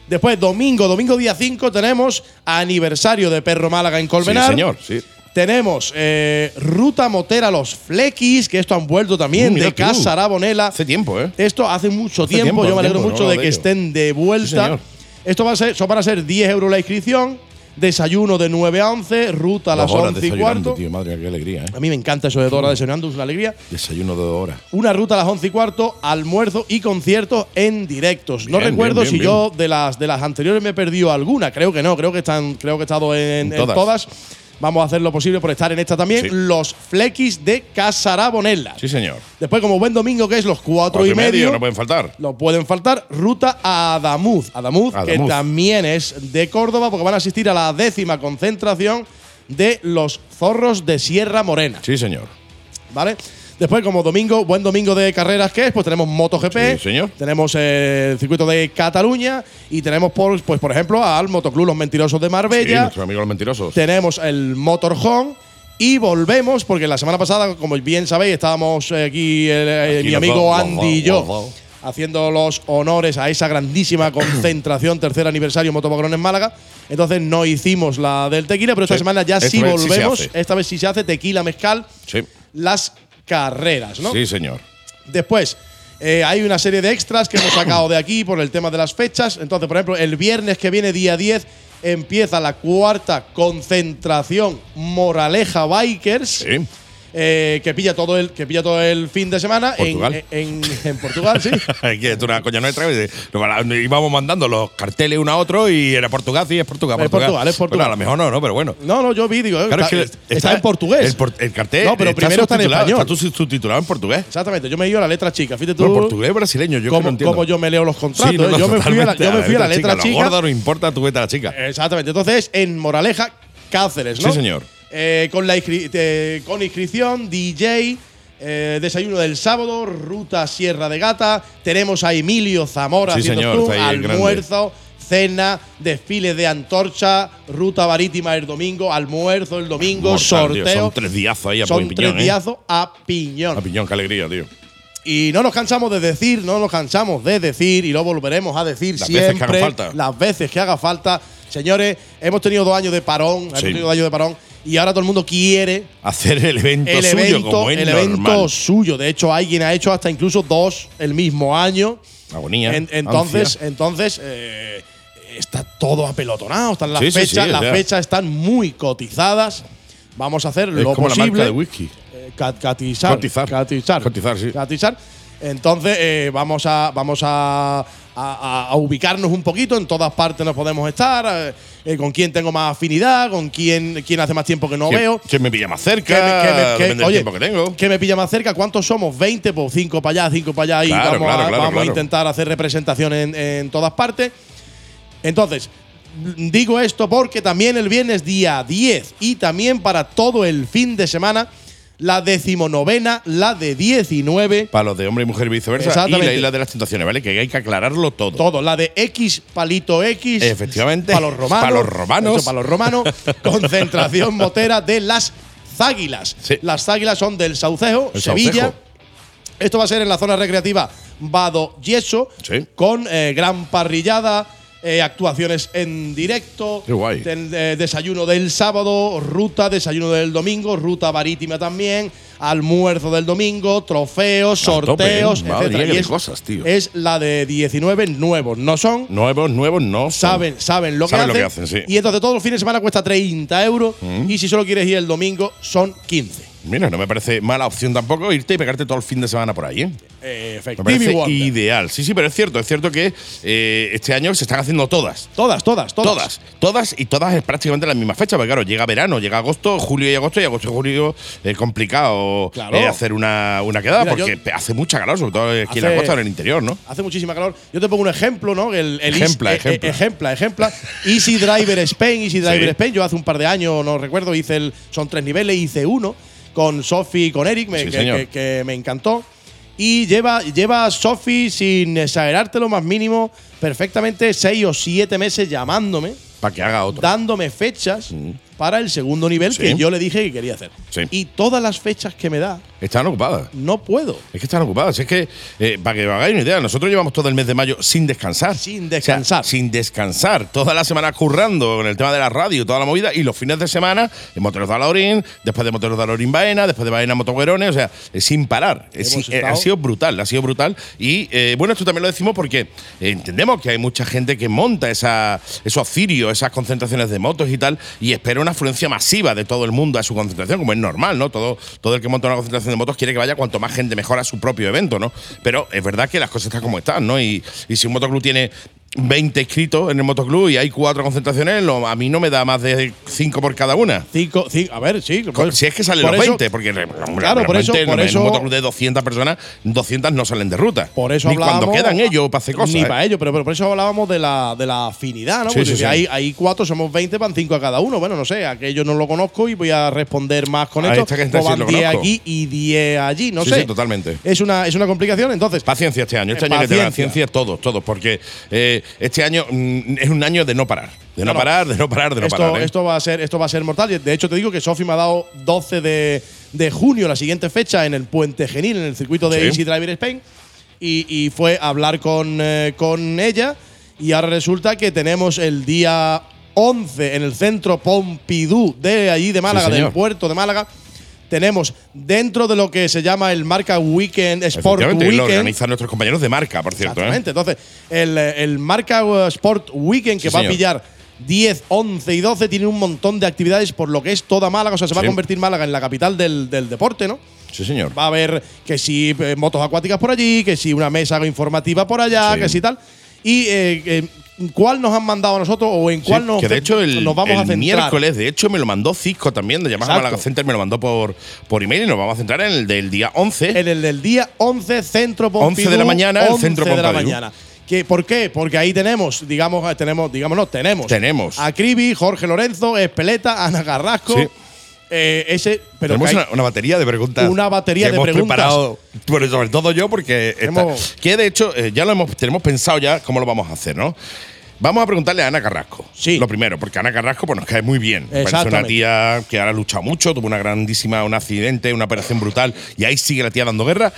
Después, domingo, domingo día 5, tenemos aniversario de Perro Málaga en Colmenar. Sí, señor. Sí. Tenemos eh, Ruta Motera Los Flequis, que esto han vuelto también mira de. Casa Arabonela. Hace tiempo, ¿eh? Esto hace mucho Hace tiempo, tiempo, yo me alegro tiempo, mucho no de que estén de vuelta. Esto va a ser, son van a ser 10 euros la inscripción. Desayuno de 9 a 11, ruta a las Dos horas 11 y cuarto. tío, madre mía, qué alegría, ¿eh? A mí me encanta eso de dos horas desayunando, es una alegría. Desayuno de dos horas. Una ruta a las 11 y cuarto, almuerzo y conciertos en directos. no recuerdo bien, bien, si yo de las, de las anteriores me he perdido alguna. Creo que no, creo que, están, creo que he estado en, En en todas. Vamos a hacer lo posible por estar en esta también. Sí. Los flequis de Casarabonella. Sí, señor. Después, como buen domingo, que es los cuatro, Cuatro y medio, no pueden faltar. no pueden faltar. Ruta a Adamuz. Adamuz, que Adamuz. también es de Córdoba, porque van a asistir a la décima concentración de los zorros de Sierra Morena. Sí, señor. ¿Vale? Después, como domingo, buen domingo de carreras que es, pues tenemos MotoGP, Sí, señor. tenemos eh, el circuito de Cataluña y tenemos, por, pues por ejemplo, al Motoclub Los Mentirosos de Sí, Marbella, nuestros amigos los mentirosos. tenemos el Motorhome y volvemos, porque la semana pasada, como bien sabéis, estábamos eh, aquí, eh, eh, Aquí mi amigo Andy y yo, haciendo los honores a esa grandísima concentración, tercer aniversario Motopagrón en Málaga. Entonces no hicimos la del tequila, pero esta Sí. semana ya Esta sí sí volvemos. esta vez sí se hace tequila mezcal, Sí. las carreras, ¿no? Sí, señor. Después, eh, hay una serie de extras que hemos sacado de aquí por el tema de las fechas. Entonces, por ejemplo, el viernes que viene, día 10, empieza la cuarta concentración Moraleja Bikers. Sí. Eh, que pilla todo el que pilla todo el fin de semana en, Portugal. en, en Portugal, sí. que es una coña nuestra. Íbamos mandando los carteles uno a otro y era Portugal, sí, es Portugal. Es Portugal, es Portugal. Bueno, a lo mejor no, no, pero bueno. No, no, yo vi, digo, eh, Claro, está, es que está en portugués. El, cartel. No, pero primero está en español. Está subtitulado en portugués. Exactamente, yo me he ido a la letra chica. Fíjate tú No, portugués brasileño, yo que cómo, no entiendo. cómo yo me leo los contratos. Sí, no, no, ¿eh? yo, me fui a la, totalmente, yo me fui a la letra Lo chica. gorda no importa, tú vete a la chica. Exactamente. Entonces, en Moraleja, Cáceres, ¿no? Sí, señor. Eh, con, la inscri- eh, con inscripción, DJ, eh, desayuno del sábado, ruta Sierra de Gata. Tenemos a Emilio Zamora Sí, haciendo señor, el almuerzo, cena, desfile de antorcha, ruta marítima el domingo, almuerzo el domingo, Mortal, tío, sorteo. Son tres díazos ahí a Son piñón, tres ¿eh? díazos a piñón. A piñón, qué alegría, tío. Y no nos cansamos de decir, no nos cansamos de decir, y lo volveremos a decir Las veces que siempre. haga falta. Las veces que haga falta. Señores, hemos tenido dos años de parón, hemos tenido dos años de parón, y ahora todo el mundo quiere Hacer el evento el suyo evento, como es el normal. evento suyo. De hecho, alguien ha hecho hasta incluso dos el mismo año. Agonía. En- entonces, ansia. entonces eh, está todo apelotonado. Están las Sí, fechas, sí, las fechas están muy cotizadas. Vamos a hacer es lo como posible. la marca de whisky. Eh, cat- catizar, Cotizar. Catizar. Cotizar, sí. Catizar. Entonces, eh, vamos a. Vamos a. a- a ubicarnos un poquito, en todas partes nos podemos estar, eh, eh, con quién tengo más afinidad, con quién, quién hace más tiempo que no ¿Quién- veo. ¿Quién me pilla más ¿Qué cerca? qué me- qué- depende del oye, tiempo que tengo. ¿Qué me pilla más cerca? ¿Cuántos somos? ¿20? Pues 5 para allá, 5 para allá. Y Claro, vamos, claro, a, claro, vamos a intentar hacer representación en, en todas partes. Entonces, digo esto porque también el viernes día 10 y también para todo el fin de semana, la decimonovena, la de 19, Para los de hombre y mujer y viceversa. Y Exactamente. la isla de las tentaciones, ¿vale? Que hay que aclararlo todo. todo, la de X palito X. Efectivamente. Para los romanos. Para los romanos. Eso, para los romanos. concentración motera de las Záguilas. Sí. Las Záguilas son del Saucejo, El Sevilla. Saucejo. Esto va a ser en la zona recreativa Vado Yeso, Sí. con eh, gran parrillada, eh, actuaciones en directo, Qué guay. ten- eh, desayuno del sábado, ruta, desayuno del domingo, ruta marítima también, almuerzo del domingo, trofeos, tope, sorteos, ¿eh? Madre etcétera. Y es, cosas, tío. es la de 19 nuevos, no son. Nuevos, nuevos, no. son. Saben, saben lo que lo hacen. que hacen, sí. Mm. Y entonces todos los fines de semana cuesta 30 euros. Y si solo quieres ir el domingo, son 15. Mira, no me parece mala opción tampoco irte y pegarte todo el fin de semana por ahí, ¿eh? Eh, Me parece ideal. Sí, sí, pero es cierto, es cierto que eh, este año se están haciendo todas. Todas, todas, todas. Todas, todas y todas es prácticamente la misma fecha, porque claro, llega verano, llega agosto, julio y agosto, y agosto y julio es complicado Claro. eh, hacer una, una quedada, Mira, porque yo- hace mucha calor, sobre todo aquí en Hace- la costa, en el interior, ¿no? Hace muchísima calor. Yo te pongo un ejemplo, ¿no? El, el Ejempla, eh, eh, ejempla. ejempla, ejempla. Easy Driver Spain, Easy Driver Sí. Spain. Yo hace un par de años, no recuerdo, hice el. Son tres niveles, hice uno con Sofi y con Eric, me- Sí, que, señor. que- que me encantó. Y lleva, lleva Sofi, sin exagerarte lo más mínimo, perfectamente seis o siete meses llamándome, Para que haga otro. dándome fechas para el segundo nivel Sí. que yo le dije que quería hacer. Sí. Y todas las fechas que me da Están ocupadas. No puedo. Es que están ocupadas. Es que, eh, para que os hagáis una idea, nosotros llevamos todo el mes de mayo sin descansar. Sin O sea, descansar. sin descansar. Toda la semana currando con el tema de la radio, toda la movida. Y los fines de semana, en Moteros de Alaurín, después de Moteros de Alaurín Baena, después de Baena Motoguerones. O sea, eh, sin parar. Es- eh, ha sido brutal, ha sido brutal. Y eh, bueno, esto también lo decimos porque entendemos que hay mucha gente que monta esa, esos cirios, esas concentraciones de motos y tal, y espera una afluencia masiva de todo el mundo a su concentración, como es normal, ¿no? Todo, todo el que monta una concentración de motos quiere que vaya cuanto más gente mejor a su propio evento, ¿no? Pero es verdad que las cosas están como están, ¿no? Y, y si un motoclub tiene 20 inscritos en el motoclub y hay cuatro concentraciones, a mí no me da más de 5 por cada una. Cinco, cinco, a ver, sí. por- si es que salen los eso- 20, porque Claro, por eso- por en eso- un motoclub de 200 personas, 200 no salen de ruta. Por eso Ni cuando quedan ellos para hacer cosas. Ni ¿eh? para ellos, pero, pero por eso hablábamos de la, de la afinidad, ¿no? Sí, Porque sí, si sí. Hay, hay cuatro, somos 20, van cinco a cada uno. Bueno, no sé, aquello no lo conozco y voy a responder más con Ahí esto. está que O van lo 10 conozco. aquí y 10 allí, no sé. sí, totalmente. Es una, es una complicación, entonces. Paciencia este año. Este Eh, año que tener paciencia. paciencia todos, todos, porque eh, este año mm, es un año de no parar. De no parar, de no parar, de no esto, parar. ¿eh? esto va a ser, esto va a ser mortal. De hecho, te digo que Sofi me ha dado 12 de, de junio, la siguiente fecha, en el Puente Genil, en el circuito de Sí. Easy Driver Spain. Y, y fue a hablar con, eh, con ella. Y ahora resulta que tenemos el día 11 en el centro Pompidou de allí de Málaga, del señor. puerto de Málaga. Tenemos dentro de lo que se llama el Marca Weekend Sport y lo Weekend. organizan nuestros compañeros de marca, por cierto. ¿eh? Exactamente. Entonces, el, el Marca uh, Sport Weekend, que Sí, va señor. a pillar 10, 11 y 12, tiene un montón de actividades por lo que es toda Málaga. O sea, se va a convertir Málaga en la capital del, del deporte, ¿no? Sí, señor. Va a haber que si eh, motos acuáticas por allí, que si una mesa informativa por allá, Sí. que si tal. Y eh, eh, ¿cuál nos han mandado a nosotros o en Sí, cuál nos, que de hecho el, nos vamos el a centrar? miércoles, de hecho me lo mandó Cisco también, de Yamaha. Málaga Center, me lo mandó por, por email y nos vamos a centrar en el del día 11. En el del día 11, Centro Pompidou. 11 de la mañana, el 11 Centro de la Pompidou. mañana. ¿Qué, ¿Por qué? Porque ahí tenemos, digamos, eh, tenemos, digamos, no, tenemos. Tenemos. A Cribi, Jorge Lorenzo, Espeleta, Ana Carrasco. Sí. eh, ese, pero Tenemos una, una batería de preguntas. Una batería que de hemos preguntas. preparado, bueno, sobre todo yo, porque que de hecho eh, ya lo hemos, tenemos pensado ya cómo lo vamos a hacer, ¿no? Vamos a preguntarle a Ana Carrasco. Sí. Lo primero, porque Ana Carrasco pues, nos cae muy bien. Parece una tía que ahora ha luchado mucho, tuvo una grandísima, un accidente, una operación brutal, y ahí sigue la tía dando guerra.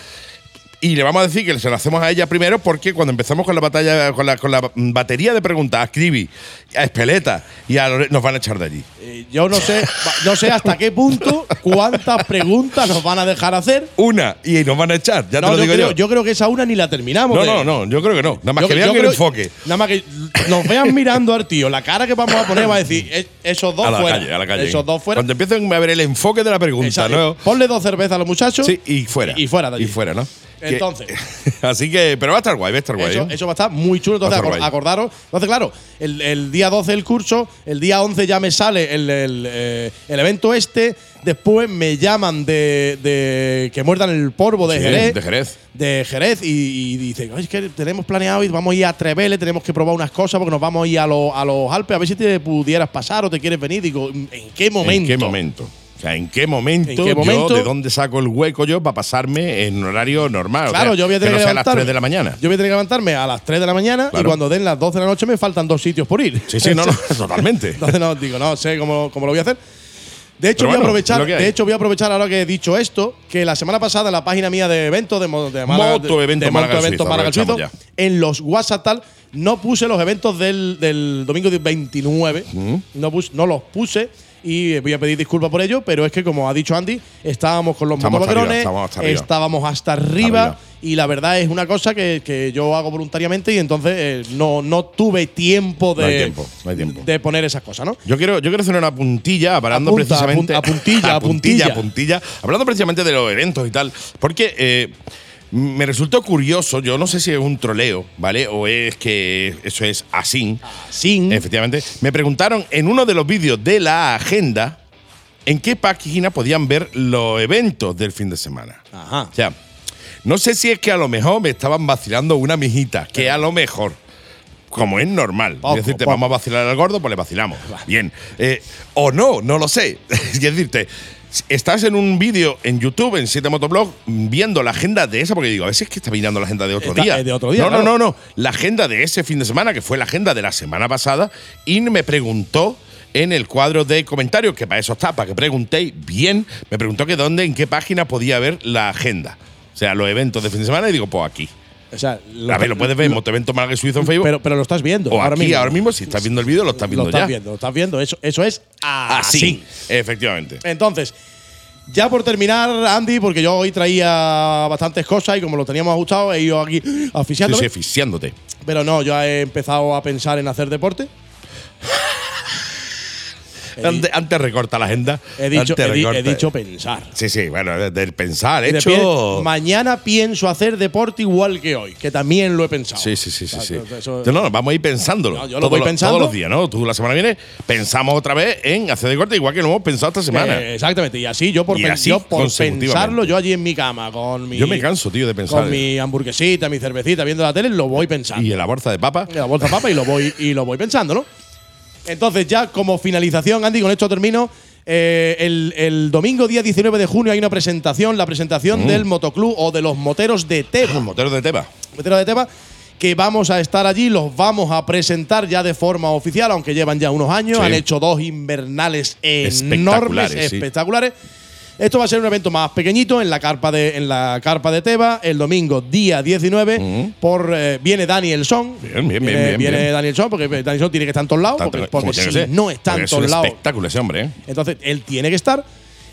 Y le vamos a decir que se lo hacemos a ella primero porque cuando empezamos con la batalla, con la, con la batería de preguntas a Cribi, a Espeleta y a Lore- nos van a echar de allí. eh, yo no sé, no sé hasta qué punto, cuántas preguntas nos van a dejar hacer. Una, y nos van a echar, ya No, te lo yo, digo creo, yo. yo creo que esa una ni la terminamos. No, de- no, no, yo creo que no. Nada más Yo- que vean el enfoque. Nada más que nos vean mirando al tío, la cara que vamos a poner va a decir, "Eh, esos dos A la fuera. calle, a la calle. Esos dos fuera. Cuando empiecen a ver el enfoque de la pregunta. ¿no? Ponle dos cervezas a los muchachos. Sí, y fuera. Y fuera de allí. Y fuera, ¿no? Que- Entonces. así que, pero va a estar guay, va a estar guay. Eso, ¿eh? eso va a estar muy chulo. Entonces, acor- guay. acordaros. Entonces, claro, el, el día 12 el curso, el día 11 ya me sale el, el, eh, el evento este. Después me llaman de, de que muerdan el polvo de Sí, Jerez. de Jerez. de Jerez y, y dicen, "Ay, es que tenemos planeado y vamos a ir a Trevele, tenemos que probar unas cosas porque nos vamos a ir a, los- a los Alpes a ver si te pudieras pasar o te quieres venir. Digo, ¿en qué momento? ¿En qué momento? Sea, ¿en qué momento, ¿En qué momento? yo, de dónde saco el hueco yo para pasarme en horario normal? O Claro, sea, yo voy a tener que que, no sea a las levantarme. 3 de la mañana. Yo voy a tener que levantarme a las 3 de la mañana y cuando den las 12 de la noche me faltan dos sitios por ir. Sí, sí, no, no, totalmente. Entonces no, digo, no sé cómo, cómo lo voy a hacer. De hecho, voy a aprovechar, de hecho, voy a aprovechar ahora que he dicho esto, que la semana pasada en la página mía de eventos de, de Málaga, Moto de- Evento de Málaga Moto Suizo, Evento Málaga aprovechamos Suizo, en los WhatsApp tal, no puse los eventos del, del domingo del 29, Mm. no, pus- no los puse y voy a pedir disculpas por ello, pero es que como ha dicho Andy, estábamos con los motovaquerones, estamos hasta arriba. estábamos hasta arriba, arriba. y la verdad es una cosa que, que yo hago voluntariamente y entonces eh, no, no tuve tiempo de, No hay tiempo, no hay tiempo. de poner esas cosas, ¿no? Yo quiero, yo quiero hacer una puntilla hablando Apunta, precisamente. a puntilla, a puntilla, puntilla. puntilla. Hablando precisamente de los eventos y tal. Porque eh, me resultó curioso, yo no sé si es un troleo, ¿vale? O es que eso es así. Sin. Efectivamente. Me preguntaron en uno de los vídeos de la agenda en qué página podían ver los eventos del fin de semana. Ajá. O sea, no sé si es que a lo mejor me estaban vacilando una mijita, que a lo mejor, como es normal, Poco, es decirte, poco. vamos a vacilar al gordo, pues le vacilamos. Bien. Eh, o no, no lo sé. es decirte, estás en un vídeo en YouTube, en 7 Motoblog, viendo la agenda de esa, porque digo, a si es que está mirando la agenda de otro Está- día. eh, de otro día, No, claro. no, no, no. La agenda de ese fin de semana, que fue la agenda de la semana pasada, y me preguntó en el cuadro de comentarios, que para eso está, para que preguntéis bien. Me preguntó que dónde, en qué página podía ver la agenda. O sea, los eventos de fin de semana, y digo, pues aquí. O sea, a ver, lo puedes ver en Motovento Málaga Suizo en Facebook. Pero, pero lo estás viendo. o ahora aquí, mismo. ahora mismo, si estás viendo el vídeo, lo estás viendo lo estás ya. viendo, lo estás viendo. Eso, eso es así. Así. Efectivamente. Entonces, ya por terminar, Andy, porque yo hoy traía bastantes cosas y como lo teníamos ajustado, he ido aquí Sí, asfixiándome. sí, asfixiándote. Pero no, yo he empezado a pensar en hacer deporte. Antes, antes recorta la agenda. he dicho, he he pensar. Sí, sí, bueno, de- del pensar, hecho. pie, mañana pienso hacer deporte igual que hoy, que también lo he pensado. Sí, sí, sí, sí. sí. Eso- no, no, vamos a ir pensándolo. No, yo lo Todos voy pensando. Todos los días, ¿no? Tú la semana viene pensamos otra vez en hacer deporte igual que lo hemos pensado esta semana. Eh, exactamente, y así yo por, Y pen- así yo por consecutivamente. pensarlo, yo allí en mi cama, con mi. Yo me canso, tío, de pensar. Con mi hamburguesita, mi cervecita, viendo la tele, lo voy pensando. Y en la bolsa de papa. en la bolsa de papa y lo voy y lo voy pensando, ¿no? Entonces, ya como finalización, Andy, con esto termino. Eh, el, el domingo, día 19 de junio, hay una presentación, la presentación del motoclub o de los moteros de Teba. Los moteros de Teba. Moteros de Teba, que vamos a estar allí, los vamos a presentar ya de forma oficial, aunque llevan ya unos años, Sí. han hecho dos invernales enormes, Espectaculares, sí. Esto va a ser un evento más pequeñito en la carpa de, en la carpa de Teba el domingo día 19 por eh, viene Daniel Son. Bien, bien, bien, viene, bien, viene bien. Daniel Son porque Daniel Son tiene que estar en todos lados Tanto- porque, si que no está en es un todos lados espectáculo ese hombre, ¿eh? entonces, él tiene que estar.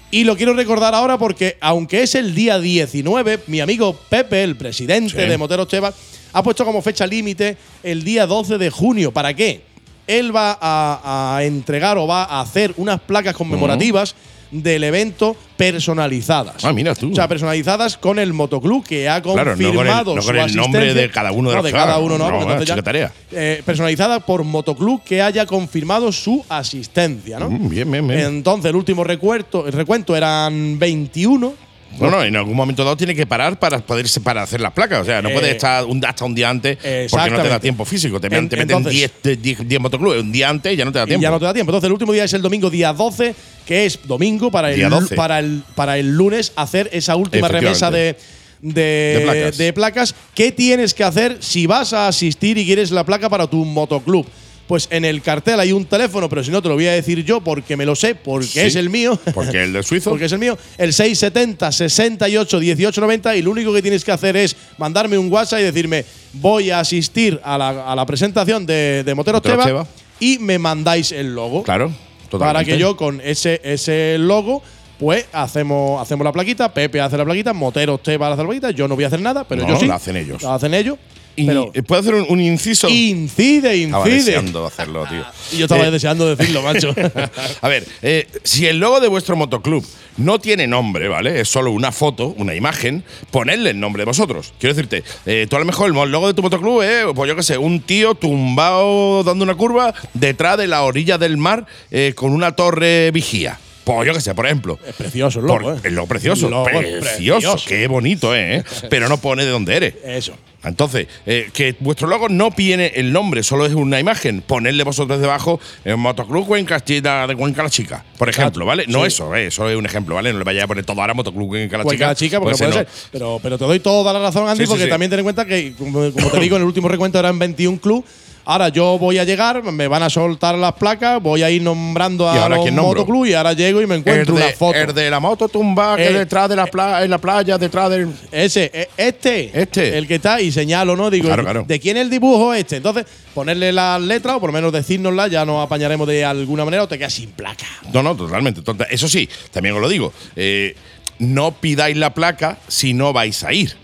Y lo quiero recordar ahora porque, aunque es el día 19, mi amigo Pepe, el presidente Sí. de Moteros Cheva, ha puesto como fecha límite el día 12 de junio. ¿Para qué? Él va a, a entregar o va a hacer unas placas conmemorativas del evento personalizadas. Ah, mira tú. O sea, personalizadas con el motoclub que ha Claro, no con el- confirmado no con el nombre de cada uno de no, los de cada uno, no. No, entonces ya- chica tarea. eh, personalizada por motoclub que haya confirmado su asistencia, ¿no? Mm, bien, bien, bien. Entonces, el último recuento, el recuento eran 21. No, no, en algún momento dado tiene que parar para poderse para hacer las placas. O sea, no Eh, puedes estar un, hasta un día antes porque no te da tiempo físico. Te, En- te meten entonces- 10 de- 10 10 motoclubes un día antes y ya no te da Y tiempo. ya no te da tiempo. Entonces, el último día es el domingo, día 12, que es domingo para el, Día 12. para el, para el lunes hacer esa última remesa de, de, De placas. de placas. ¿Qué tienes que hacer si vas a asistir y quieres la placa para tu motoclub? Pues en el cartel hay un teléfono, pero si no te lo voy a decir yo porque me lo sé, porque Sí, es el mío. Porque el del suizo. Porque es el mío, el 670 68 18 90 y lo único que tienes que hacer es mandarme un WhatsApp y decirme voy a asistir a la, a la presentación de, de Teba Teba. y me mandáis el logo. Claro, totalmente. Para que yo con ese, ese logo pues hacemos, hacemos la plaquita, Pepe hace la plaquita, Moteros Teba hace la plaquita, yo no voy a hacer nada, pero No, yo sí. la hacen ellos. La hacen ellos. Y, pero ¿Puedo hacer un, un inciso? incide, Estaba incide. deseando hacerlo, tío. Y yo estaba Eh, deseando decirlo, macho. A ver, eh, si el logo de vuestro motoclub no tiene nombre, ¿vale? Es solo una foto, una imagen, ponedle el nombre de vosotros. Quiero decirte, eh, tú a lo mejor el mo- logo de tu motoclub es, pues yo qué sé, un tío tumbado dando una curva detrás de la orilla del mar eh, con una torre vigía. Pues yo qué sé, por ejemplo. es precioso el logo, Por- ¿eh? Logo precioso, El logo es precioso, precioso. qué bonito, ¿eh? Pero no pone de dónde eres. Eso. Entonces, eh, que vuestro logo no tiene el nombre, solo es una imagen. Ponedle vosotros debajo en Motoclub Cuenca Chica de Cuenca la Chica, por ejemplo, ¿vale? No sí. eso, eh, eso es un ejemplo, ¿vale? No le vayáis a poner todo ahora Motoclub Cuenca la Chica. cada chica, porque pues puede ser. Pero, pero te doy toda la razón, Andy, Sí, sí, porque también ten en cuenta que, como, como te digo, en el último recuento eran 21 clubs. Ahora yo voy a llegar, me van a soltar las placas, voy a ir nombrando ¿Y a ahora los motoclub y ahora llego y me encuentro el, una de, foto. el de la moto tumba que Eh, detrás de la, pla- en la playa, detrás del. Ese, e- este, Este. el que está, y señalo, ¿no? Digo, Claro, claro. ¿de quién es el dibujo este? Entonces, ponerle las letras, o por lo menos decírnoslas, ya nos apañaremos de alguna manera o te quedas sin placa. No, no, totalmente. tonta. Eso sí, también os lo digo. eh, no pidáis la placa si no vais a ir.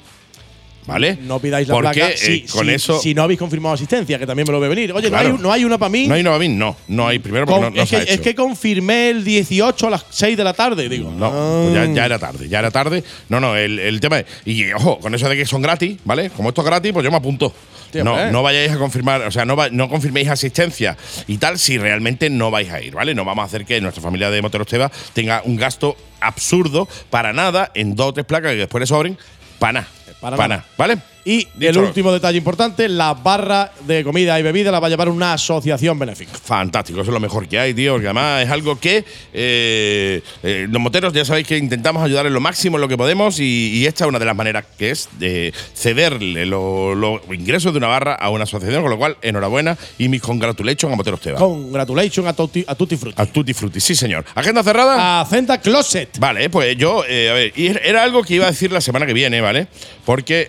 ¿Vale? No pidáis la Porque, placa eh, si, con si- eso. si no habéis confirmado asistencia, que también me lo ve venir. Oye, Claro. ¿no, hay, no hay una para mí. no hay Novavin, no. No hay primero porque Con- no, no es, se que, hecho. confirmé el 18 a las 6 de la tarde. Digo, No, ah. pues ya, ya era tarde, ya era tarde. No, no, el, el tema es. Y ojo, con eso de que son gratis, ¿vale? Como esto es gratis, pues yo me apunto. No, no vayáis a confirmar, o sea, no, va- no confirméis asistencia y tal si realmente no vais a ir, ¿vale? No vamos a hacer que nuestra familia de Moteros Teba tenga un gasto absurdo para nada en dos o tres placas que después le sobren para nada. Para Para nada. nada, ¿vale? Y el último detalle importante, la barra de comida y bebida la va a llevar una asociación benéfica. Fantástico, eso es lo mejor que hay, tío, porque además es algo que eh, eh, los moteros ya sabéis que intentamos ayudar en lo máximo en lo que podemos y, y esta es una de las maneras que es de cederle lo- los ingresos de una barra a una asociación, con lo cual, enhorabuena y mis congratulations a Moteros Teba. Congratulations a Tutti, a Tutti Frutti. A Tutti Frutti, sí señor. ¿Agenda cerrada? A Centa Closet. Vale, pues yo, eh, a ver, y era algo que iba a decir la semana que viene, ¿vale? Porque,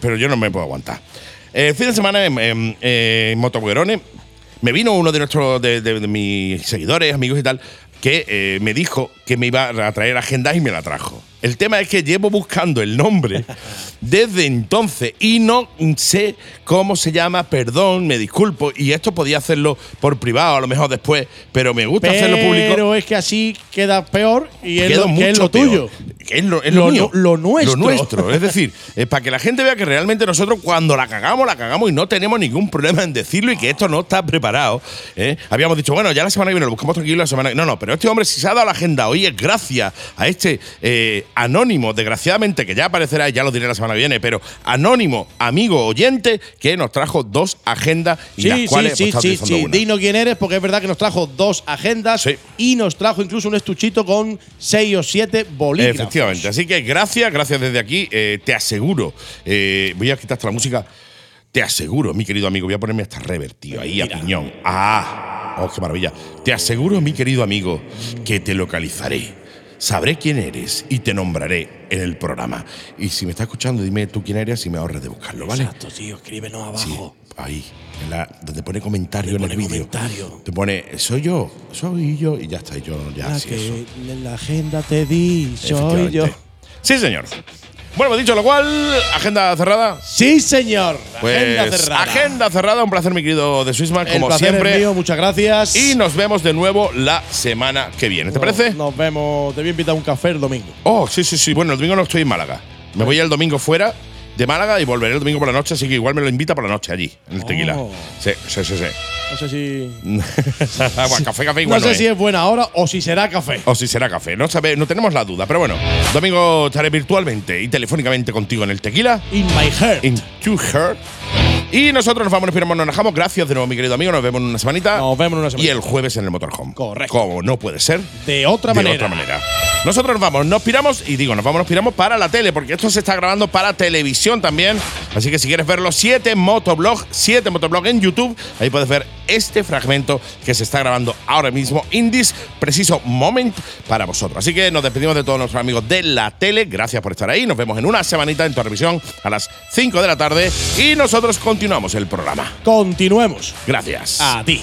pero yo no me puedo aguantar. El fin de semana en, en, me vino uno de nuestros, de, mis seguidores, amigos y tal, que eh, me dijo que me iba a traer agenda y me la trajo. El tema es que llevo buscando el nombre desde entonces y no sé cómo se llama, perdón, me disculpo, y esto podía hacerlo por privado, a lo mejor después, pero me gusta hacerlo público. Pero es que así queda peor y es lo, que es mucho lo tuyo. Que es lo, es lo Lo mío. nu- lo nuestro. Lo nuestro. Es decir, es para que la gente vea que realmente nosotros cuando la cagamos, la cagamos y no tenemos ningún problema en decirlo y que esto no está preparado. ¿eh? Habíamos dicho, bueno, ya la semana que viene lo buscamos tranquilo la semana que No, no, pero este hombre si se ha dado la agenda hoy es gracias a este eh, anónimo, desgraciadamente, que ya aparecerá y ya lo diré la semana que viene, pero anónimo, amigo oyente, que nos trajo dos agendas y Sí, las sí, cuales sí, pues, sí, sí. una. Dinos quién eres, porque es verdad que nos trajo dos agendas Sí. y nos trajo incluso un estuchito con seis o siete bolígrafos. Efectivamente. Así que gracias, gracias desde aquí. Eh, te aseguro, eh, voy a quitarte la música. Te aseguro, mi querido amigo, voy a ponerme esta rever, tío, ahí a piñón. Ah, oh, qué maravilla. Te aseguro, mi querido amigo, que te localizaré. Sabré quién eres y te nombraré en el programa. Y si me estás escuchando, dime tú quién eres y me ahorres de buscarlo, ¿vale? Exacto, tío, escríbenos Sí, abajo. ahí, en la- donde pone comentario en el vídeo. comentario. Te pone, soy yo, soy yo, y ya está, y yo ya, La sí, que eso. en la agenda te di, soy yo. Sí, señor. Bueno, pues dicho lo cual, agenda cerrada. Sí, señor. Pues, agenda cerrada. agenda cerrada. Un placer, mi querido de Swissman, El como placer es siempre. mío, muchas gracias. Y nos vemos de nuevo la semana que viene. ¿Te parece? Nos vemos. Te voy a invitar a un café el domingo. Oh, sí, sí, sí. Bueno, el domingo no estoy en Málaga. Me voy el domingo fuera de Málaga y volveré el domingo por la noche, así que igual me lo invita por la noche allí, en el tequila. Oh. Sí, sí, sí, sí. No sé si. Bueno, café, café No igual. sé no si es. buena hora o si será café. O si será café, no sabe, no tenemos la duda. Pero bueno, domingo estaré virtualmente y telefónicamente contigo en el tequila. In my heart. In to her. Y nosotros nos vamos, nos piramos, nos dejamos. Gracias de nuevo, mi querido amigo. Nos vemos en una semanita. Nos vemos en una Y semana. el jueves en el Motorhome. Correcto. Como no puede ser. De otra de manera. otra manera. Nosotros nos vamos, nos piramos y digo, nos vamos, nos piramos para la tele, porque esto se está grabando para televisión también. Así que si quieres ver los siete motoblog, siete motoblog en YouTube, ahí puedes ver este fragmento que se está grabando ahora mismo, in this preciso moment para vosotros. Así que nos despedimos de todos nuestros amigos de la tele. Gracias por estar ahí. Nos vemos en una semanita en tu revisión a las 5 de la tarde y nosotros continuamos el programa. Continuemos. Gracias. A ti.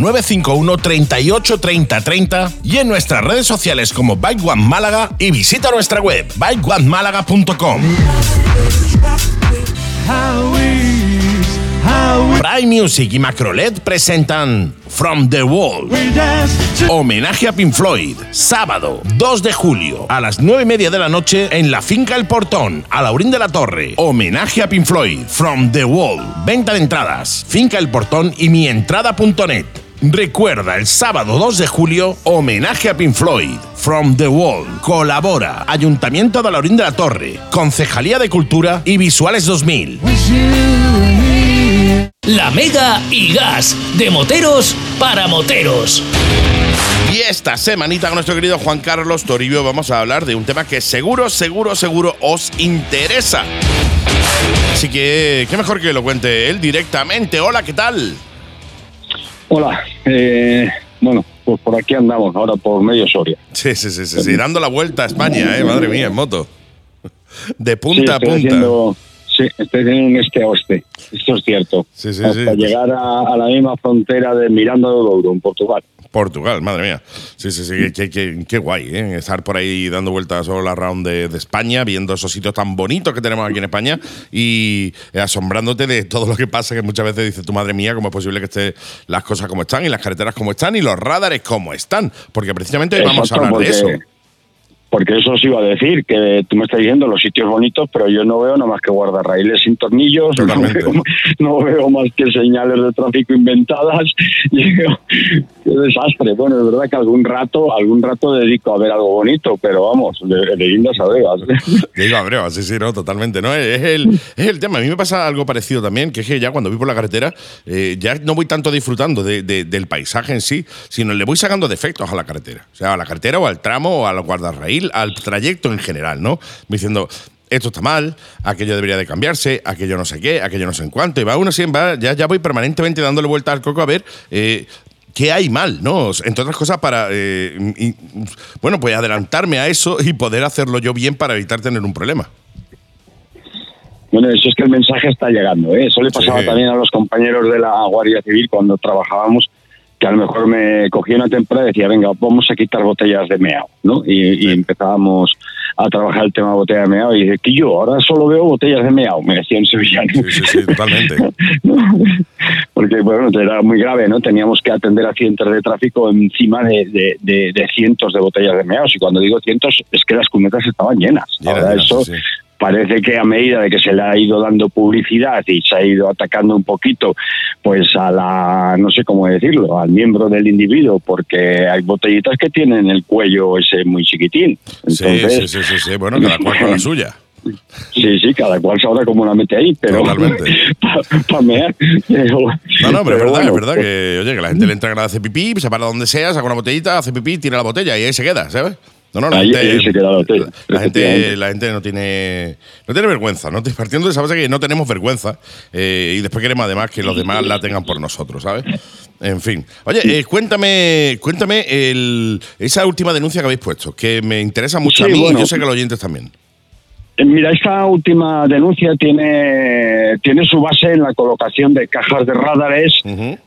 951 38 30 30 y en nuestras redes sociales como Bike One Málaga y visita nuestra web bikeonemálaga.com. Prime Music y Macrolet presentan From the Wall. Homenaje a Pink Floyd. Sábado 2 de julio a las 9 y media de la noche en la finca El Portón, a Laurín de la Torre. Homenaje a Pink Floyd. From the Wall. Venta de entradas. Finca El Portón y mientrada.net. Recuerda, el sábado 2 de julio, homenaje a Pink Floyd. From the Wall. Colabora Ayuntamiento de Laurín de la Torre, Concejalía de Cultura y Visuales 2000. La Mega y Gas, de moteros para moteros. Y esta semanita con nuestro querido Juan Carlos Toribio vamos a hablar de un tema que seguro, seguro, seguro os interesa. Así que, qué mejor que lo cuente él directamente. Hola, ¿qué tal? Hola, eh, bueno, pues por aquí andamos, ahora por medio Soria. Sí, sí, sí, sí, sí, dando la vuelta a España, eh, madre mía, en moto. De Sí, punta a punta. haciendo, sí, estoy haciendo un este a oeste, esto es cierto. Sí, sí, Hasta llegar a, a la misma frontera de Miranda do Douro, en Portugal. Portugal, madre mía. Sí, sí, sí, qué, qué- qué guay, ¿eh? Estar por ahí dando vueltas solo la round de, de España, viendo esos sitios tan bonitos que tenemos aquí en España y asombrándote de todo lo que pasa, que muchas veces dices, tu madre mía, ¿cómo es posible que estén las cosas como están y las carreteras como están y los radares como están? Porque precisamente hoy vamos a hablar de eso. Porque- eso os iba a decir, que tú me estás diciendo los sitios bonitos, pero yo no veo nada más que guardarraíles sin tornillos, no veo, no veo más que señales de tráfico inventadas. Qué desastre. Bueno, es verdad que algún rato, algún rato dedico a ver algo bonito, pero vamos, de, de guindas a vegas. Digo, Abreu, sí, sí, no, totalmente. ¿no? Es, el, es el tema. A mí me pasa algo parecido también, que es que ya cuando voy por la carretera, eh, ya no voy tanto disfrutando de- de- del paisaje en sí, sino le voy sacando defectos a la carretera. O sea, a la carretera o al tramo o al guardarraíl, al trayecto en general, ¿no? Diciendo. Esto está mal, aquello debería de cambiarse, aquello no sé qué, aquello no sé en cuánto. Y va uno siempre, ya, ya voy permanentemente dándole vuelta al coco a ver eh, qué hay mal, ¿no? Entre otras cosas, para, eh, y- bueno, pues adelantarme a eso y poder hacerlo yo bien para evitar tener un problema. Bueno, eso es que el mensaje está llegando. ¿eh? Eso le pasaba Sí. también a los compañeros de la Guardia Civil cuando trabajábamos, que a lo mejor me cogía una temporada y decía, venga, vamos a quitar botellas de meao, ¿no? Y, y empezábamos a trabajar el tema de botella de meao y dice, que yo ahora solo veo botellas de meao, me decía en sevillano. Sí, sí, sí, totalmente. Porque bueno, era muy grave, ¿no? Teníamos que atender accidentes de tráfico encima de, de- de- de cientos de botellas de meados. Y cuando digo cientos, es que las cunetas estaban llenas. Ahora llenas, eso sí. Parece que a medida de que se le ha ido dando publicidad y se ha ido atacando un poquito, pues a la, no sé cómo decirlo, al miembro del individuo, porque hay botellitas que tienen el cuello ese muy chiquitín. Sí, Entonces, sí, sí, sí, sí. Bueno, cada cual con la suya. Sí, sí, cada cual sabrá cómo la mete ahí, pero Totalmente. para mear. Pero, No, no, pero, es verdad, bueno, es verdad que, oye, que la gente le entra de hacer pipí, se para donde sea, saca una botellita, hace pipí, tira la botella y ahí se queda, ¿sabes? No, no, la Ahí- gente, ahí se queda la gente, efectivamente. la gente no tiene, no tiene vergüenza, ¿no? Partiendo de esa base que no tenemos vergüenza eh, y después queremos además que los demás la tengan por nosotros, ¿sabes? En fin. Oye, eh, cuéntame, cuéntame el, esa última denuncia que habéis puesto, que me interesa mucho Sí, a mí bueno. y yo sé que a los oyentes también. Eh, Mira, esta última denuncia tiene, tiene su base en la colocación de cajas de radares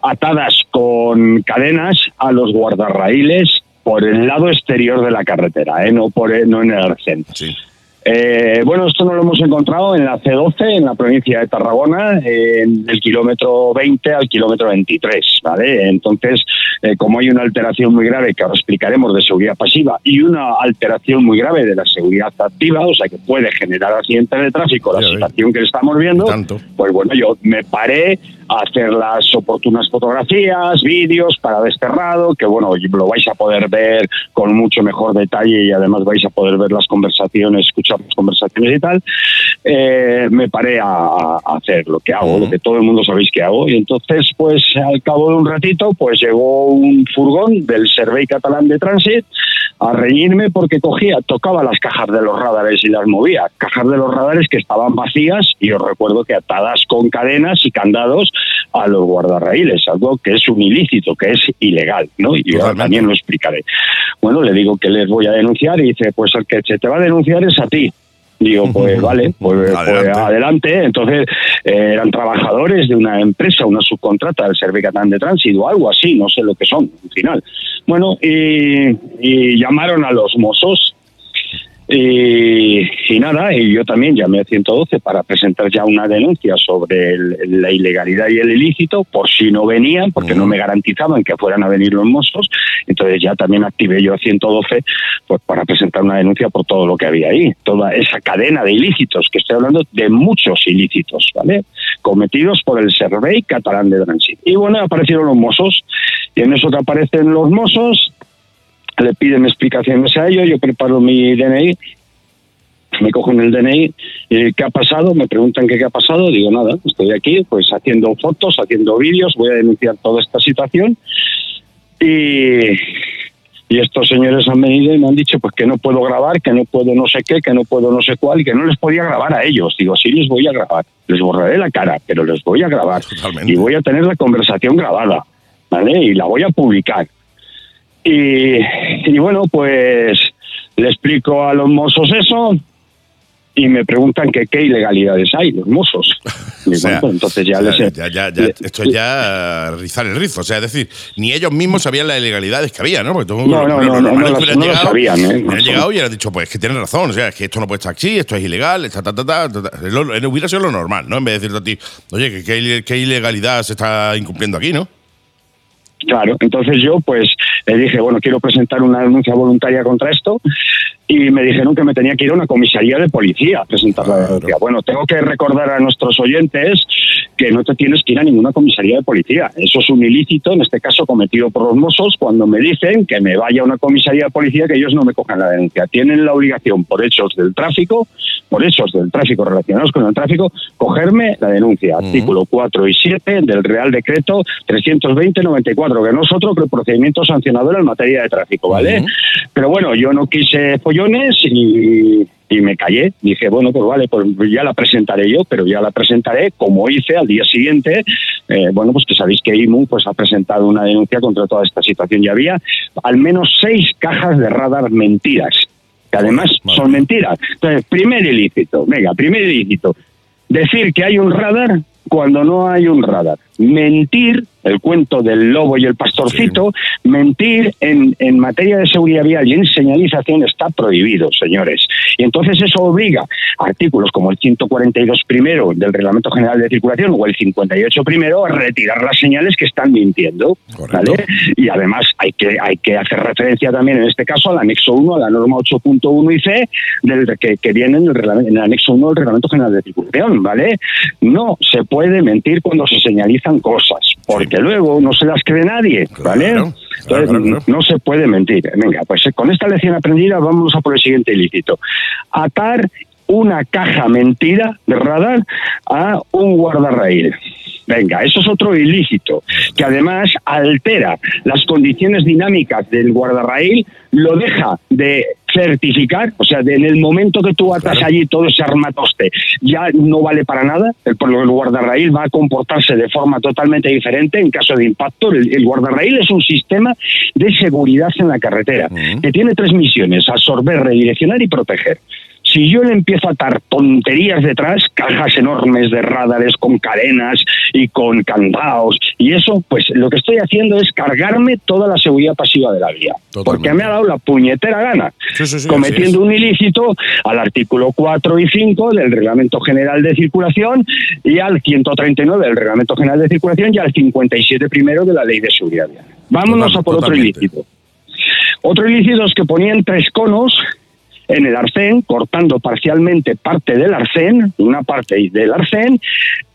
atadas con cadenas a los guardarraíles por el lado exterior de la carretera, ¿eh? no, por, no en el arcén. Sí. Eh, bueno, esto no lo hemos encontrado en la C12, en la provincia de Tarragona, en el kilómetro 20 al kilómetro 23, ¿vale? Entonces, eh, como hay una alteración muy grave que ahora explicaremos de seguridad pasiva y una alteración muy grave de la seguridad activa, o sea que puede generar accidentes de tráfico, la situación que estamos viendo, pues bueno, yo me paré hacer las oportunas fotografías, vídeos para desterrado, que bueno, lo vais a poder ver con mucho mejor detalle y además vais a poder ver las conversaciones, escuchar las conversaciones y tal. Eh, me paré a, a hacer lo que hago, lo que todo el mundo sabéis que hago. Y entonces, pues al cabo de un ratito, pues llegó un furgón del Servei Catalán de Transit a reñirme porque cogía, tocaba las cajas de los radares y las movía. Cajas de los radares que estaban vacías y os recuerdo que atadas con cadenas y candados a los guardarraíles, algo que es un ilícito, que es ilegal, ¿no? Y yo Totalmente. también lo explicaré. Bueno, le digo que les voy a denunciar y dice, pues el que se te va a denunciar es a ti. Digo, pues vale, pues pues Adelante. Entonces, eh, eran trabajadores de una empresa, una subcontrata del Servicio Catalán de Tránsito algo así, no sé lo que son, al final. Bueno, y, y llamaron a los mozos y, y nada, y yo también llamé a 112 para presentar ya una denuncia sobre el- la ilegalidad y el ilícito, por si no venían, porque no me garantizaban que fueran a venir los mozos. Entonces ya también activé yo a 112 pues, para presentar una denuncia por todo lo que había ahí, toda esa cadena de ilícitos, que estoy hablando de muchos ilícitos, ¿vale? Cometidos por el Servei Catalán de Tránsito. Y bueno, aparecieron los mozos, y en eso que aparecen los mozos, le piden explicaciones a ellos, yo preparo mi DNI, me cogen el DNI, y ¿qué ha pasado? Me preguntan que qué ha pasado, digo nada, estoy aquí pues haciendo fotos, haciendo vídeos, voy a denunciar toda esta situación y, y estos señores han venido y me han dicho pues que no puedo grabar, que no puedo no sé qué, que no puedo no sé cuál y que no les podía grabar a ellos. Digo, sí les voy a grabar, les borraré la cara, pero les voy a grabar Totalmente. y voy a tener la conversación grabada, ¿vale? Y la voy a publicar. Y, y bueno, pues le explico a los mozos eso y me preguntan que qué ilegalidades hay, los mozos. O sea, entonces ya o sea, les ya- ya- ya- le- esto es ya rizar el rizo. O sea, es decir, ni ellos mismos sabían las ilegalidades que había, ¿no? Porque todo- No, no, no, no, no hubieran no las llegado- sabían, ¿eh? hubieran No. llegado y hubieran dicho, pues que tienen razón. O sea, es que esto no puede estar así, esto es ilegal, ta, ta, ta, ta, ta, ta. Lo- hubiera sido lo normal, ¿no? En vez de decirte a ti, oye, que qué ilegalidad se está incumpliendo aquí, ¿no? Claro, entonces yo pues le dije, bueno, quiero presentar una denuncia voluntaria contra esto y me dijeron que me tenía que ir a una comisaría de policía a presentar la denuncia. Bueno, tengo que recordar a nuestros oyentes que no te tienes que ir a ninguna comisaría de policía. Eso es un ilícito, en este caso cometido por los mozos, cuando me dicen que me vaya a una comisaría de policía que ellos no me cojan la denuncia. Tienen la obligación por hechos del tráfico, por hechos del tráfico relacionados con el tráfico, cogerme la denuncia. Artículo 4 y 7 del Real Decreto 320-94, que no es otro que el procedimiento sancionador en materia de tráfico, ¿vale? Pero bueno, yo no quise follones y, y me callé. Dije, bueno, pues vale, pues ya la presentaré yo, pero ya la presentaré como hice al día siguiente. Eh, bueno, pues que sabéis que IMU pues, ha presentado una denuncia contra toda esta situación. Y había al menos seis cajas de radar mentiras, que además son mentiras. Entonces, primer ilícito, venga, primer ilícito. Decir que hay un radar cuando no hay un radar. Mentir, el cuento del lobo y el pastorcito, mentir en, en materia de seguridad vial y en señalización está prohibido, señores. Y entonces eso obliga a artículos como el 142 primero del Reglamento General de Circulación o el 58 primero a retirar las señales que están mintiendo. ¿vale? Y además hay que, hay que hacer referencia también en este caso al anexo 1, a la norma 8.1 y C, del, que, que viene en el, en el anexo 1 del Reglamento General de Circulación, ¿vale? No se puede mentir cuando se señalizan cosas, porque luego no se las cree nadie, ¿vale? Claro, claro, Entonces, claro, claro. no se puede mentir. Venga, pues eh, con esta lección aprendida vamos a por el siguiente ilícito. Atar una caja mentira de radar a un guardarraíl. Venga, eso es otro ilícito, que además altera las condiciones dinámicas del guardarraíl, lo deja de certificar, o sea, en el momento que tú atas Claro. allí todo ese armatoste, ya no vale para nada, el, el guardarraíl va a comportarse de forma totalmente diferente en caso de impacto. El, el guardarraíl es un sistema de seguridad en la carretera, que tiene tres misiones, absorber, redireccionar y proteger. Si yo le empiezo a atar tonterías detrás, cajas enormes de radares con cadenas y con candados y eso, pues lo que estoy haciendo es cargarme toda la seguridad pasiva de la vía. Totalmente. Porque me ha dado la puñetera gana, Sí, sí, sí, así es. cometiendo un ilícito al artículo 4 y 5 del Reglamento General de Circulación y al 139 del Reglamento General de Circulación y al 57 primero de la Ley de Seguridad Vial. Vámonos Total- a por otro ilícito. Otro ilícito es que ponían tres conos en el arcén, cortando parcialmente parte del arcén, una parte del arcén,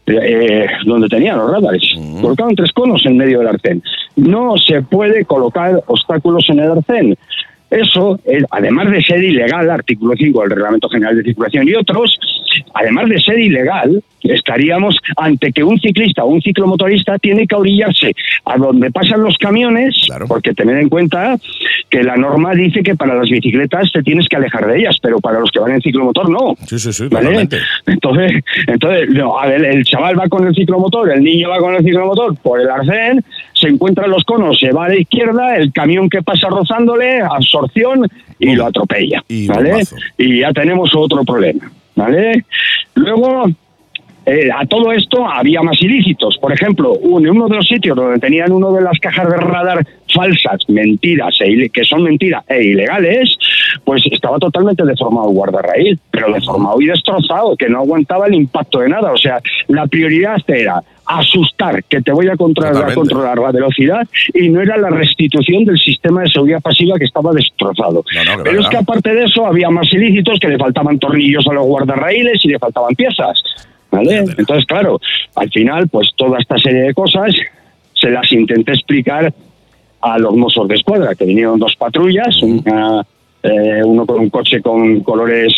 eh, donde tenían los radares. Colocaban tres conos en medio del arcén. No se puede colocar obstáculos en el arcén. Eso, eh, además de ser ilegal, artículo 5 del Reglamento General de Circulación y otros, además de ser ilegal, estaríamos ante que un ciclista o un ciclomotorista tiene que orillarse a donde pasan los camiones, Claro. porque tener en cuenta que la norma dice que para las bicicletas te tienes que alejar de ellas, pero para los que van en ciclomotor no. Sí, sí, sí, ¿Vale? Entonces, entonces no, a ver, el chaval va con el ciclomotor, el niño va con el ciclomotor por el arcén, se encuentran los conos, se va a la izquierda, el camión que pasa rozándole, absorción y lo atropella. Y ¿vale? Y ya tenemos otro problema. ¿Vale? Luego, eh, a todo esto había más ilícitos. Por ejemplo, un- en uno de los sitios donde tenían uno de las cajas de radar falsas, mentiras, e que son mentiras e ilegales, pues estaba totalmente deformado el guardarraíl, pero deformado y destrozado, que no aguantaba el impacto de nada. O sea, la prioridad era asustar, que te voy a controlar, controlar la velocidad, y no era la restitución del sistema de seguridad pasiva que estaba destrozado. No, no, pero es que aparte de eso había más ilícitos que le faltaban tornillos a los guardarraíles y le faltaban piezas. ¿Vale? Entonces, claro, al final, pues toda esta serie de cosas se las intenté explicar a los mozos de escuadra, que vinieron dos patrullas, una, eh, uno con un coche con colores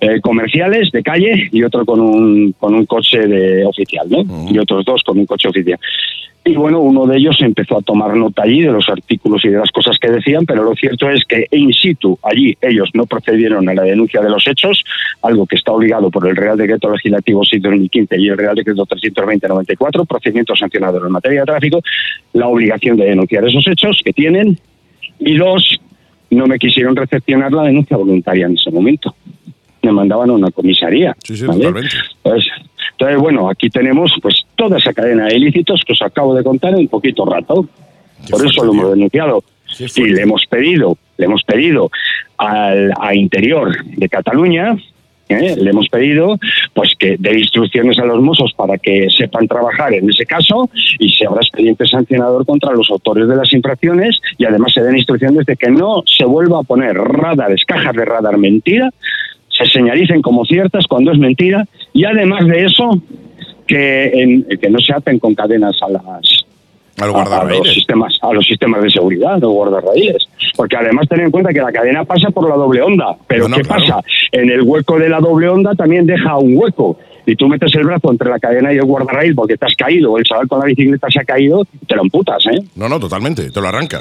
eh, comerciales de calle y otro con un, con un coche de oficial, ¿no? Y otros dos con un coche oficial. Y bueno, uno de ellos empezó a tomar nota allí de los artículos y de las cosas que decían, pero lo cierto es que in situ allí ellos no procedieron a la denuncia de los hechos, algo que está obligado por el Real Decreto Legislativo 6 de 2015 y el Real Decreto 320-94, procedimiento sancionador en materia de tráfico, la obligación de denunciar esos hechos que tienen, y dos, no me quisieron recepcionar la denuncia voluntaria en ese momento. me mandaban a una comisaría. Sí, sí, ¿vale? totalmente. Entonces, entonces, bueno, aquí tenemos pues toda esa cadena de ilícitos que os acabo de contar en un poquito rato. Qué Por eso lo hemos denunciado. Y le hemos pedido, le hemos pedido al a Interior de Cataluña, ¿eh? le hemos pedido pues que dé instrucciones a los mozos para que sepan trabajar en ese caso y se habrá expediente sancionador contra los autores de las infracciones y además se den instrucciones de que no se vuelva a poner radares, cajas de radar mentira, se señalicen como ciertas cuando es mentira y además de eso que, en- que no se aten con cadenas a las A los a- los sistemas a los sistemas de seguridad, los guardarraíles. Porque además ten en cuenta que la cadena pasa por la doble onda. Pero Bueno, ¿qué claro. pasa? En el hueco de la doble onda también deja un hueco. Y tú metes el brazo entre la cadena y el guardarraíl porque te has caído, o el chaval con la bicicleta se ha caído, te lo amputas, ¿eh? No, no, totalmente, te lo arranca.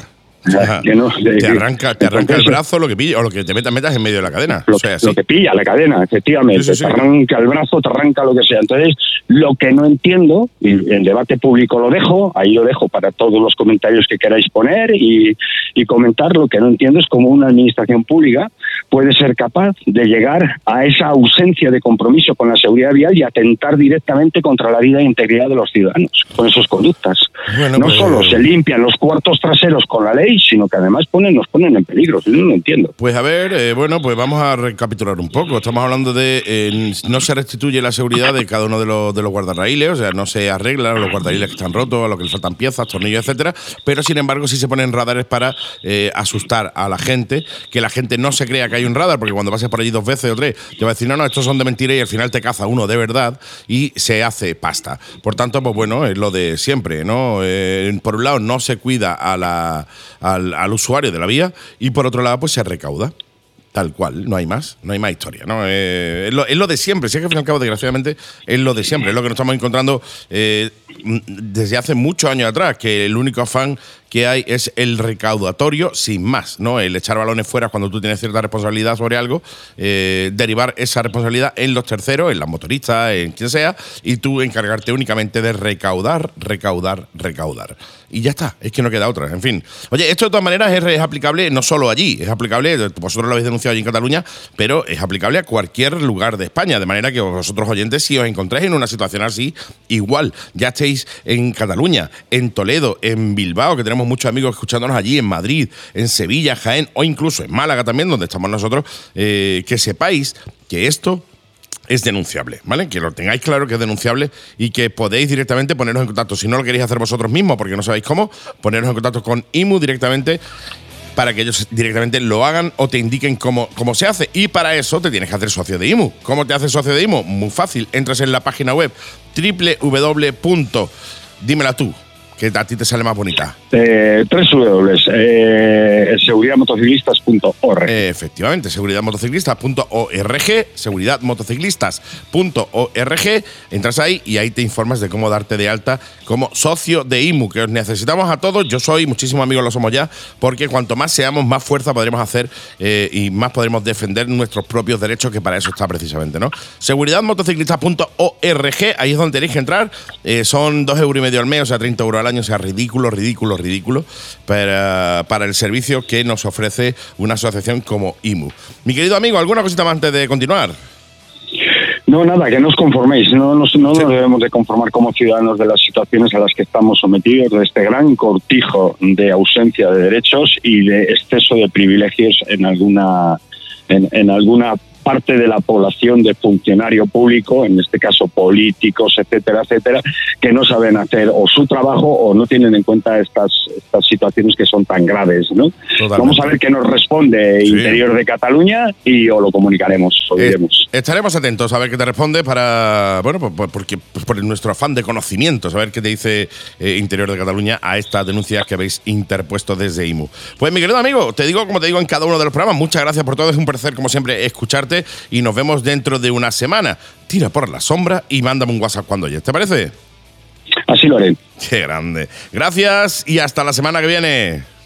Sea, que no- de- te arranca, te arranca el brazo lo que pilla, o lo que te metas, metas en medio de la cadena. lo, o sea, que- sí. lo que pilla la cadena, efectivamente. Sí. Te arranca el brazo, te arranca lo que sea. Entonces, lo que no entiendo, y el debate público lo dejo, ahí lo dejo para todos los comentarios que queráis poner y, y comentar, lo que no entiendo es cómo una administración pública puede ser capaz de llegar a esa ausencia de compromiso con la seguridad vial y atentar directamente contra la vida e integridad de los ciudadanos con esas conductas. Bueno, no pues- solo se limpian los cuartos traseros con la ley, sino que además ponen, nos ponen en peligro. Yo no lo entiendo. Pues a ver, eh, bueno, pues vamos a recapitular un poco. Estamos hablando de eh, no se restituye la seguridad de cada uno de los, de los guardarraíles, o sea, no se arreglan los guardarraíles que están rotos, a los que le faltan piezas, tornillos, etcétera, pero sin embargo sí se ponen radares para eh, asustar a la gente, que la gente no se crea que hay un radar, porque cuando pases por allí dos veces o tres, te va a decir, no, no, estos son de mentira y al final te caza uno de verdad y se hace pasta. Por tanto, pues bueno, es lo de siempre, ¿no? Eh, por un lado, no se cuida a la- al, al usuario de la vía y por otro lado, pues se recauda. Tal cual, no hay más, no hay más historia, ¿no? Eh, es, lo, de siempre, si es que al fin y al cabo, desgraciadamente, es lo de siempre, es lo que nos estamos encontrando eh, desde hace muchos años atrás, que el único afán que hay es el recaudatorio sin más, ¿no? El echar balones fuera cuando tú tienes cierta responsabilidad sobre algo, eh, derivar esa responsabilidad en los terceros, en las motoristas, en quien sea, y tú encargarte únicamente de recaudar, recaudar, recaudar. Y ya está, es que no queda otra, en fin. Oye, esto de todas maneras es, es aplicable no solo allí, es aplicable, vosotros lo habéis denunciado allí en Cataluña, pero es aplicable a cualquier lugar de España, de manera que vosotros oyentes, si os encontráis en una situación así, igual, ya estéis en Cataluña, en Toledo, en Bilbao, que tenemos muchos amigos escuchándonos allí, en Madrid, en Sevilla, Jaén o incluso en Málaga también, donde estamos nosotros, eh, que sepáis que esto es denunciable, ¿vale? Que lo tengáis claro que es denunciable y que podéis directamente poneros en contacto. Si no lo queréis hacer vosotros mismos porque no sabéis cómo, poneros en contacto con IMU directamente para que ellos directamente lo hagan o te indiquen cómo, cómo se hace. Y para eso te tienes que hacer socio de IMU. ¿Cómo te haces socio de IMU? Muy fácil. Entras en la página web www. Dímela tú, que a ti te sale más bonita. Eh, tres W, eh. Efectivamente, seguridadmotociclistas.org, seguridadmotociclistas.org, entras ahí y ahí te informas de cómo darte de alta como socio de IMU, que os necesitamos a todos, yo soy, muchísimos amigos lo somos ya, porque cuanto más seamos, más fuerza podremos hacer eh, y más podremos defender nuestros propios derechos, que para eso está precisamente, ¿no? Seguridadmotociclistas.org, ahí es donde tenéis que entrar, eh, son dos euros y medio al mes, o sea, 30 euros al año, o sea, ridículo, ridículo, ridículo, para, para el servicio que nos ofrece una asociación como IMU. Mi querido amigo, ¿alguna cosita más antes de continuar? No, nada, que no os conforméis, no, nos- no nos debemos de conformar como ciudadanos de las situaciones a las que estamos sometidos, de este gran cortijo de ausencia de derechos y de exceso de privilegios en alguna, en, en alguna parte de la población de funcionario público, en este caso políticos, etcétera, etcétera, que no saben hacer o su trabajo o no tienen en cuenta estas, estas situaciones que son tan graves. ¿no? Totalmente. Vamos a ver qué nos responde Sí. Interior de Cataluña y os lo comunicaremos, os Eh, diremos. estaremos atentos a ver qué te responde para, bueno, por, por- porque, pues por nuestro afán de conocimiento, saber qué te dice eh, Interior de Cataluña a estas denuncias que habéis interpuesto desde IMU. Pues mi querido amigo, te digo como te digo en cada uno de los programas, muchas gracias por todo, es un placer como siempre escucharte y nos vemos dentro de una semana. Tira por la sombra y mándame un WhatsApp cuando oyes, ¿te parece? Así lo haré. Qué grande. Gracias y hasta la semana que viene.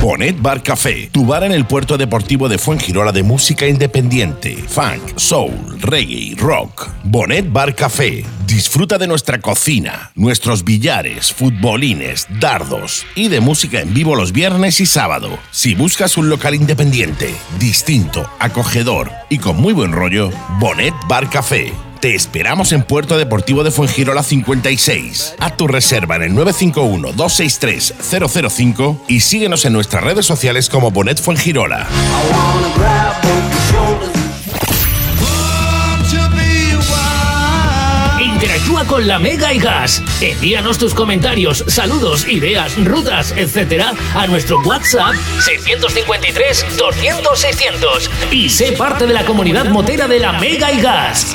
Bonet Bar Café, tu bar en el puerto deportivo de Fuengirola de música independiente, funk, soul, reggae, rock. Bonet Bar Café, disfruta de nuestra cocina, nuestros billares, futbolines, dardos y de música en vivo los viernes y sábado. Si buscas un local independiente, distinto, acogedor y con muy buen rollo, Bonet Bar Café. Te esperamos en Puerto Deportivo de Fuengirola 56. Haz tu reserva en el 951-263-005 y síguenos en nuestras redes sociales como Bonet Fuengirola. Interactúa con la Mega y Gas. Envíanos tus comentarios, saludos, ideas, rutas, etcétera, a nuestro WhatsApp 653 200 600 y sé parte de la comunidad motera de la Mega y Gas.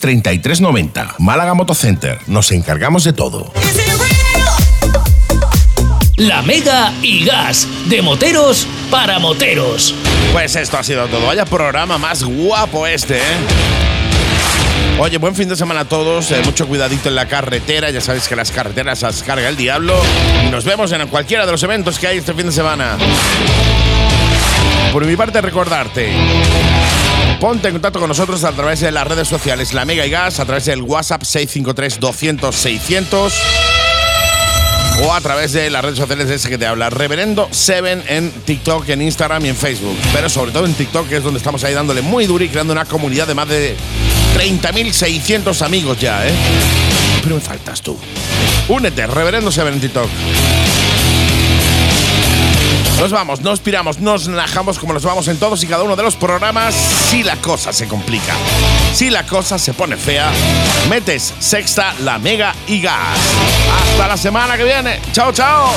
33 90. Málaga Motocenter, nos encargamos de todo. La Mega y Gas, de moteros para moteros. Pues esto ha sido todo. Vaya programa más guapo este, ¿eh? Oye, buen fin de semana a todos. eh, mucho cuidadito en la carretera. Ya sabéis que las carreteras las carga el diablo. Nos vemos en cualquiera de los eventos que hay este fin de semana. Por mi parte, recordarte. Ponte en contacto con nosotros a través de las redes sociales La Mega y Gas, a través del WhatsApp 653 200 600 o a través de las redes sociales de ese que te habla, Reverendo Seven en TikTok, en Instagram y en Facebook. Pero sobre todo en TikTok, que es donde estamos ahí dándole muy duro y creando una comunidad de más de 30.600 amigos ya, ¿eh? Pero me faltas tú. Únete, Reverendo Seven en TikTok. Nos vamos, nos piramos, nos najamos como nos vamos en todos y cada uno de los programas si la cosa se complica. Si la cosa se pone fea, metes sexta, la mega y gas. Hasta la semana que viene. Chao, chao.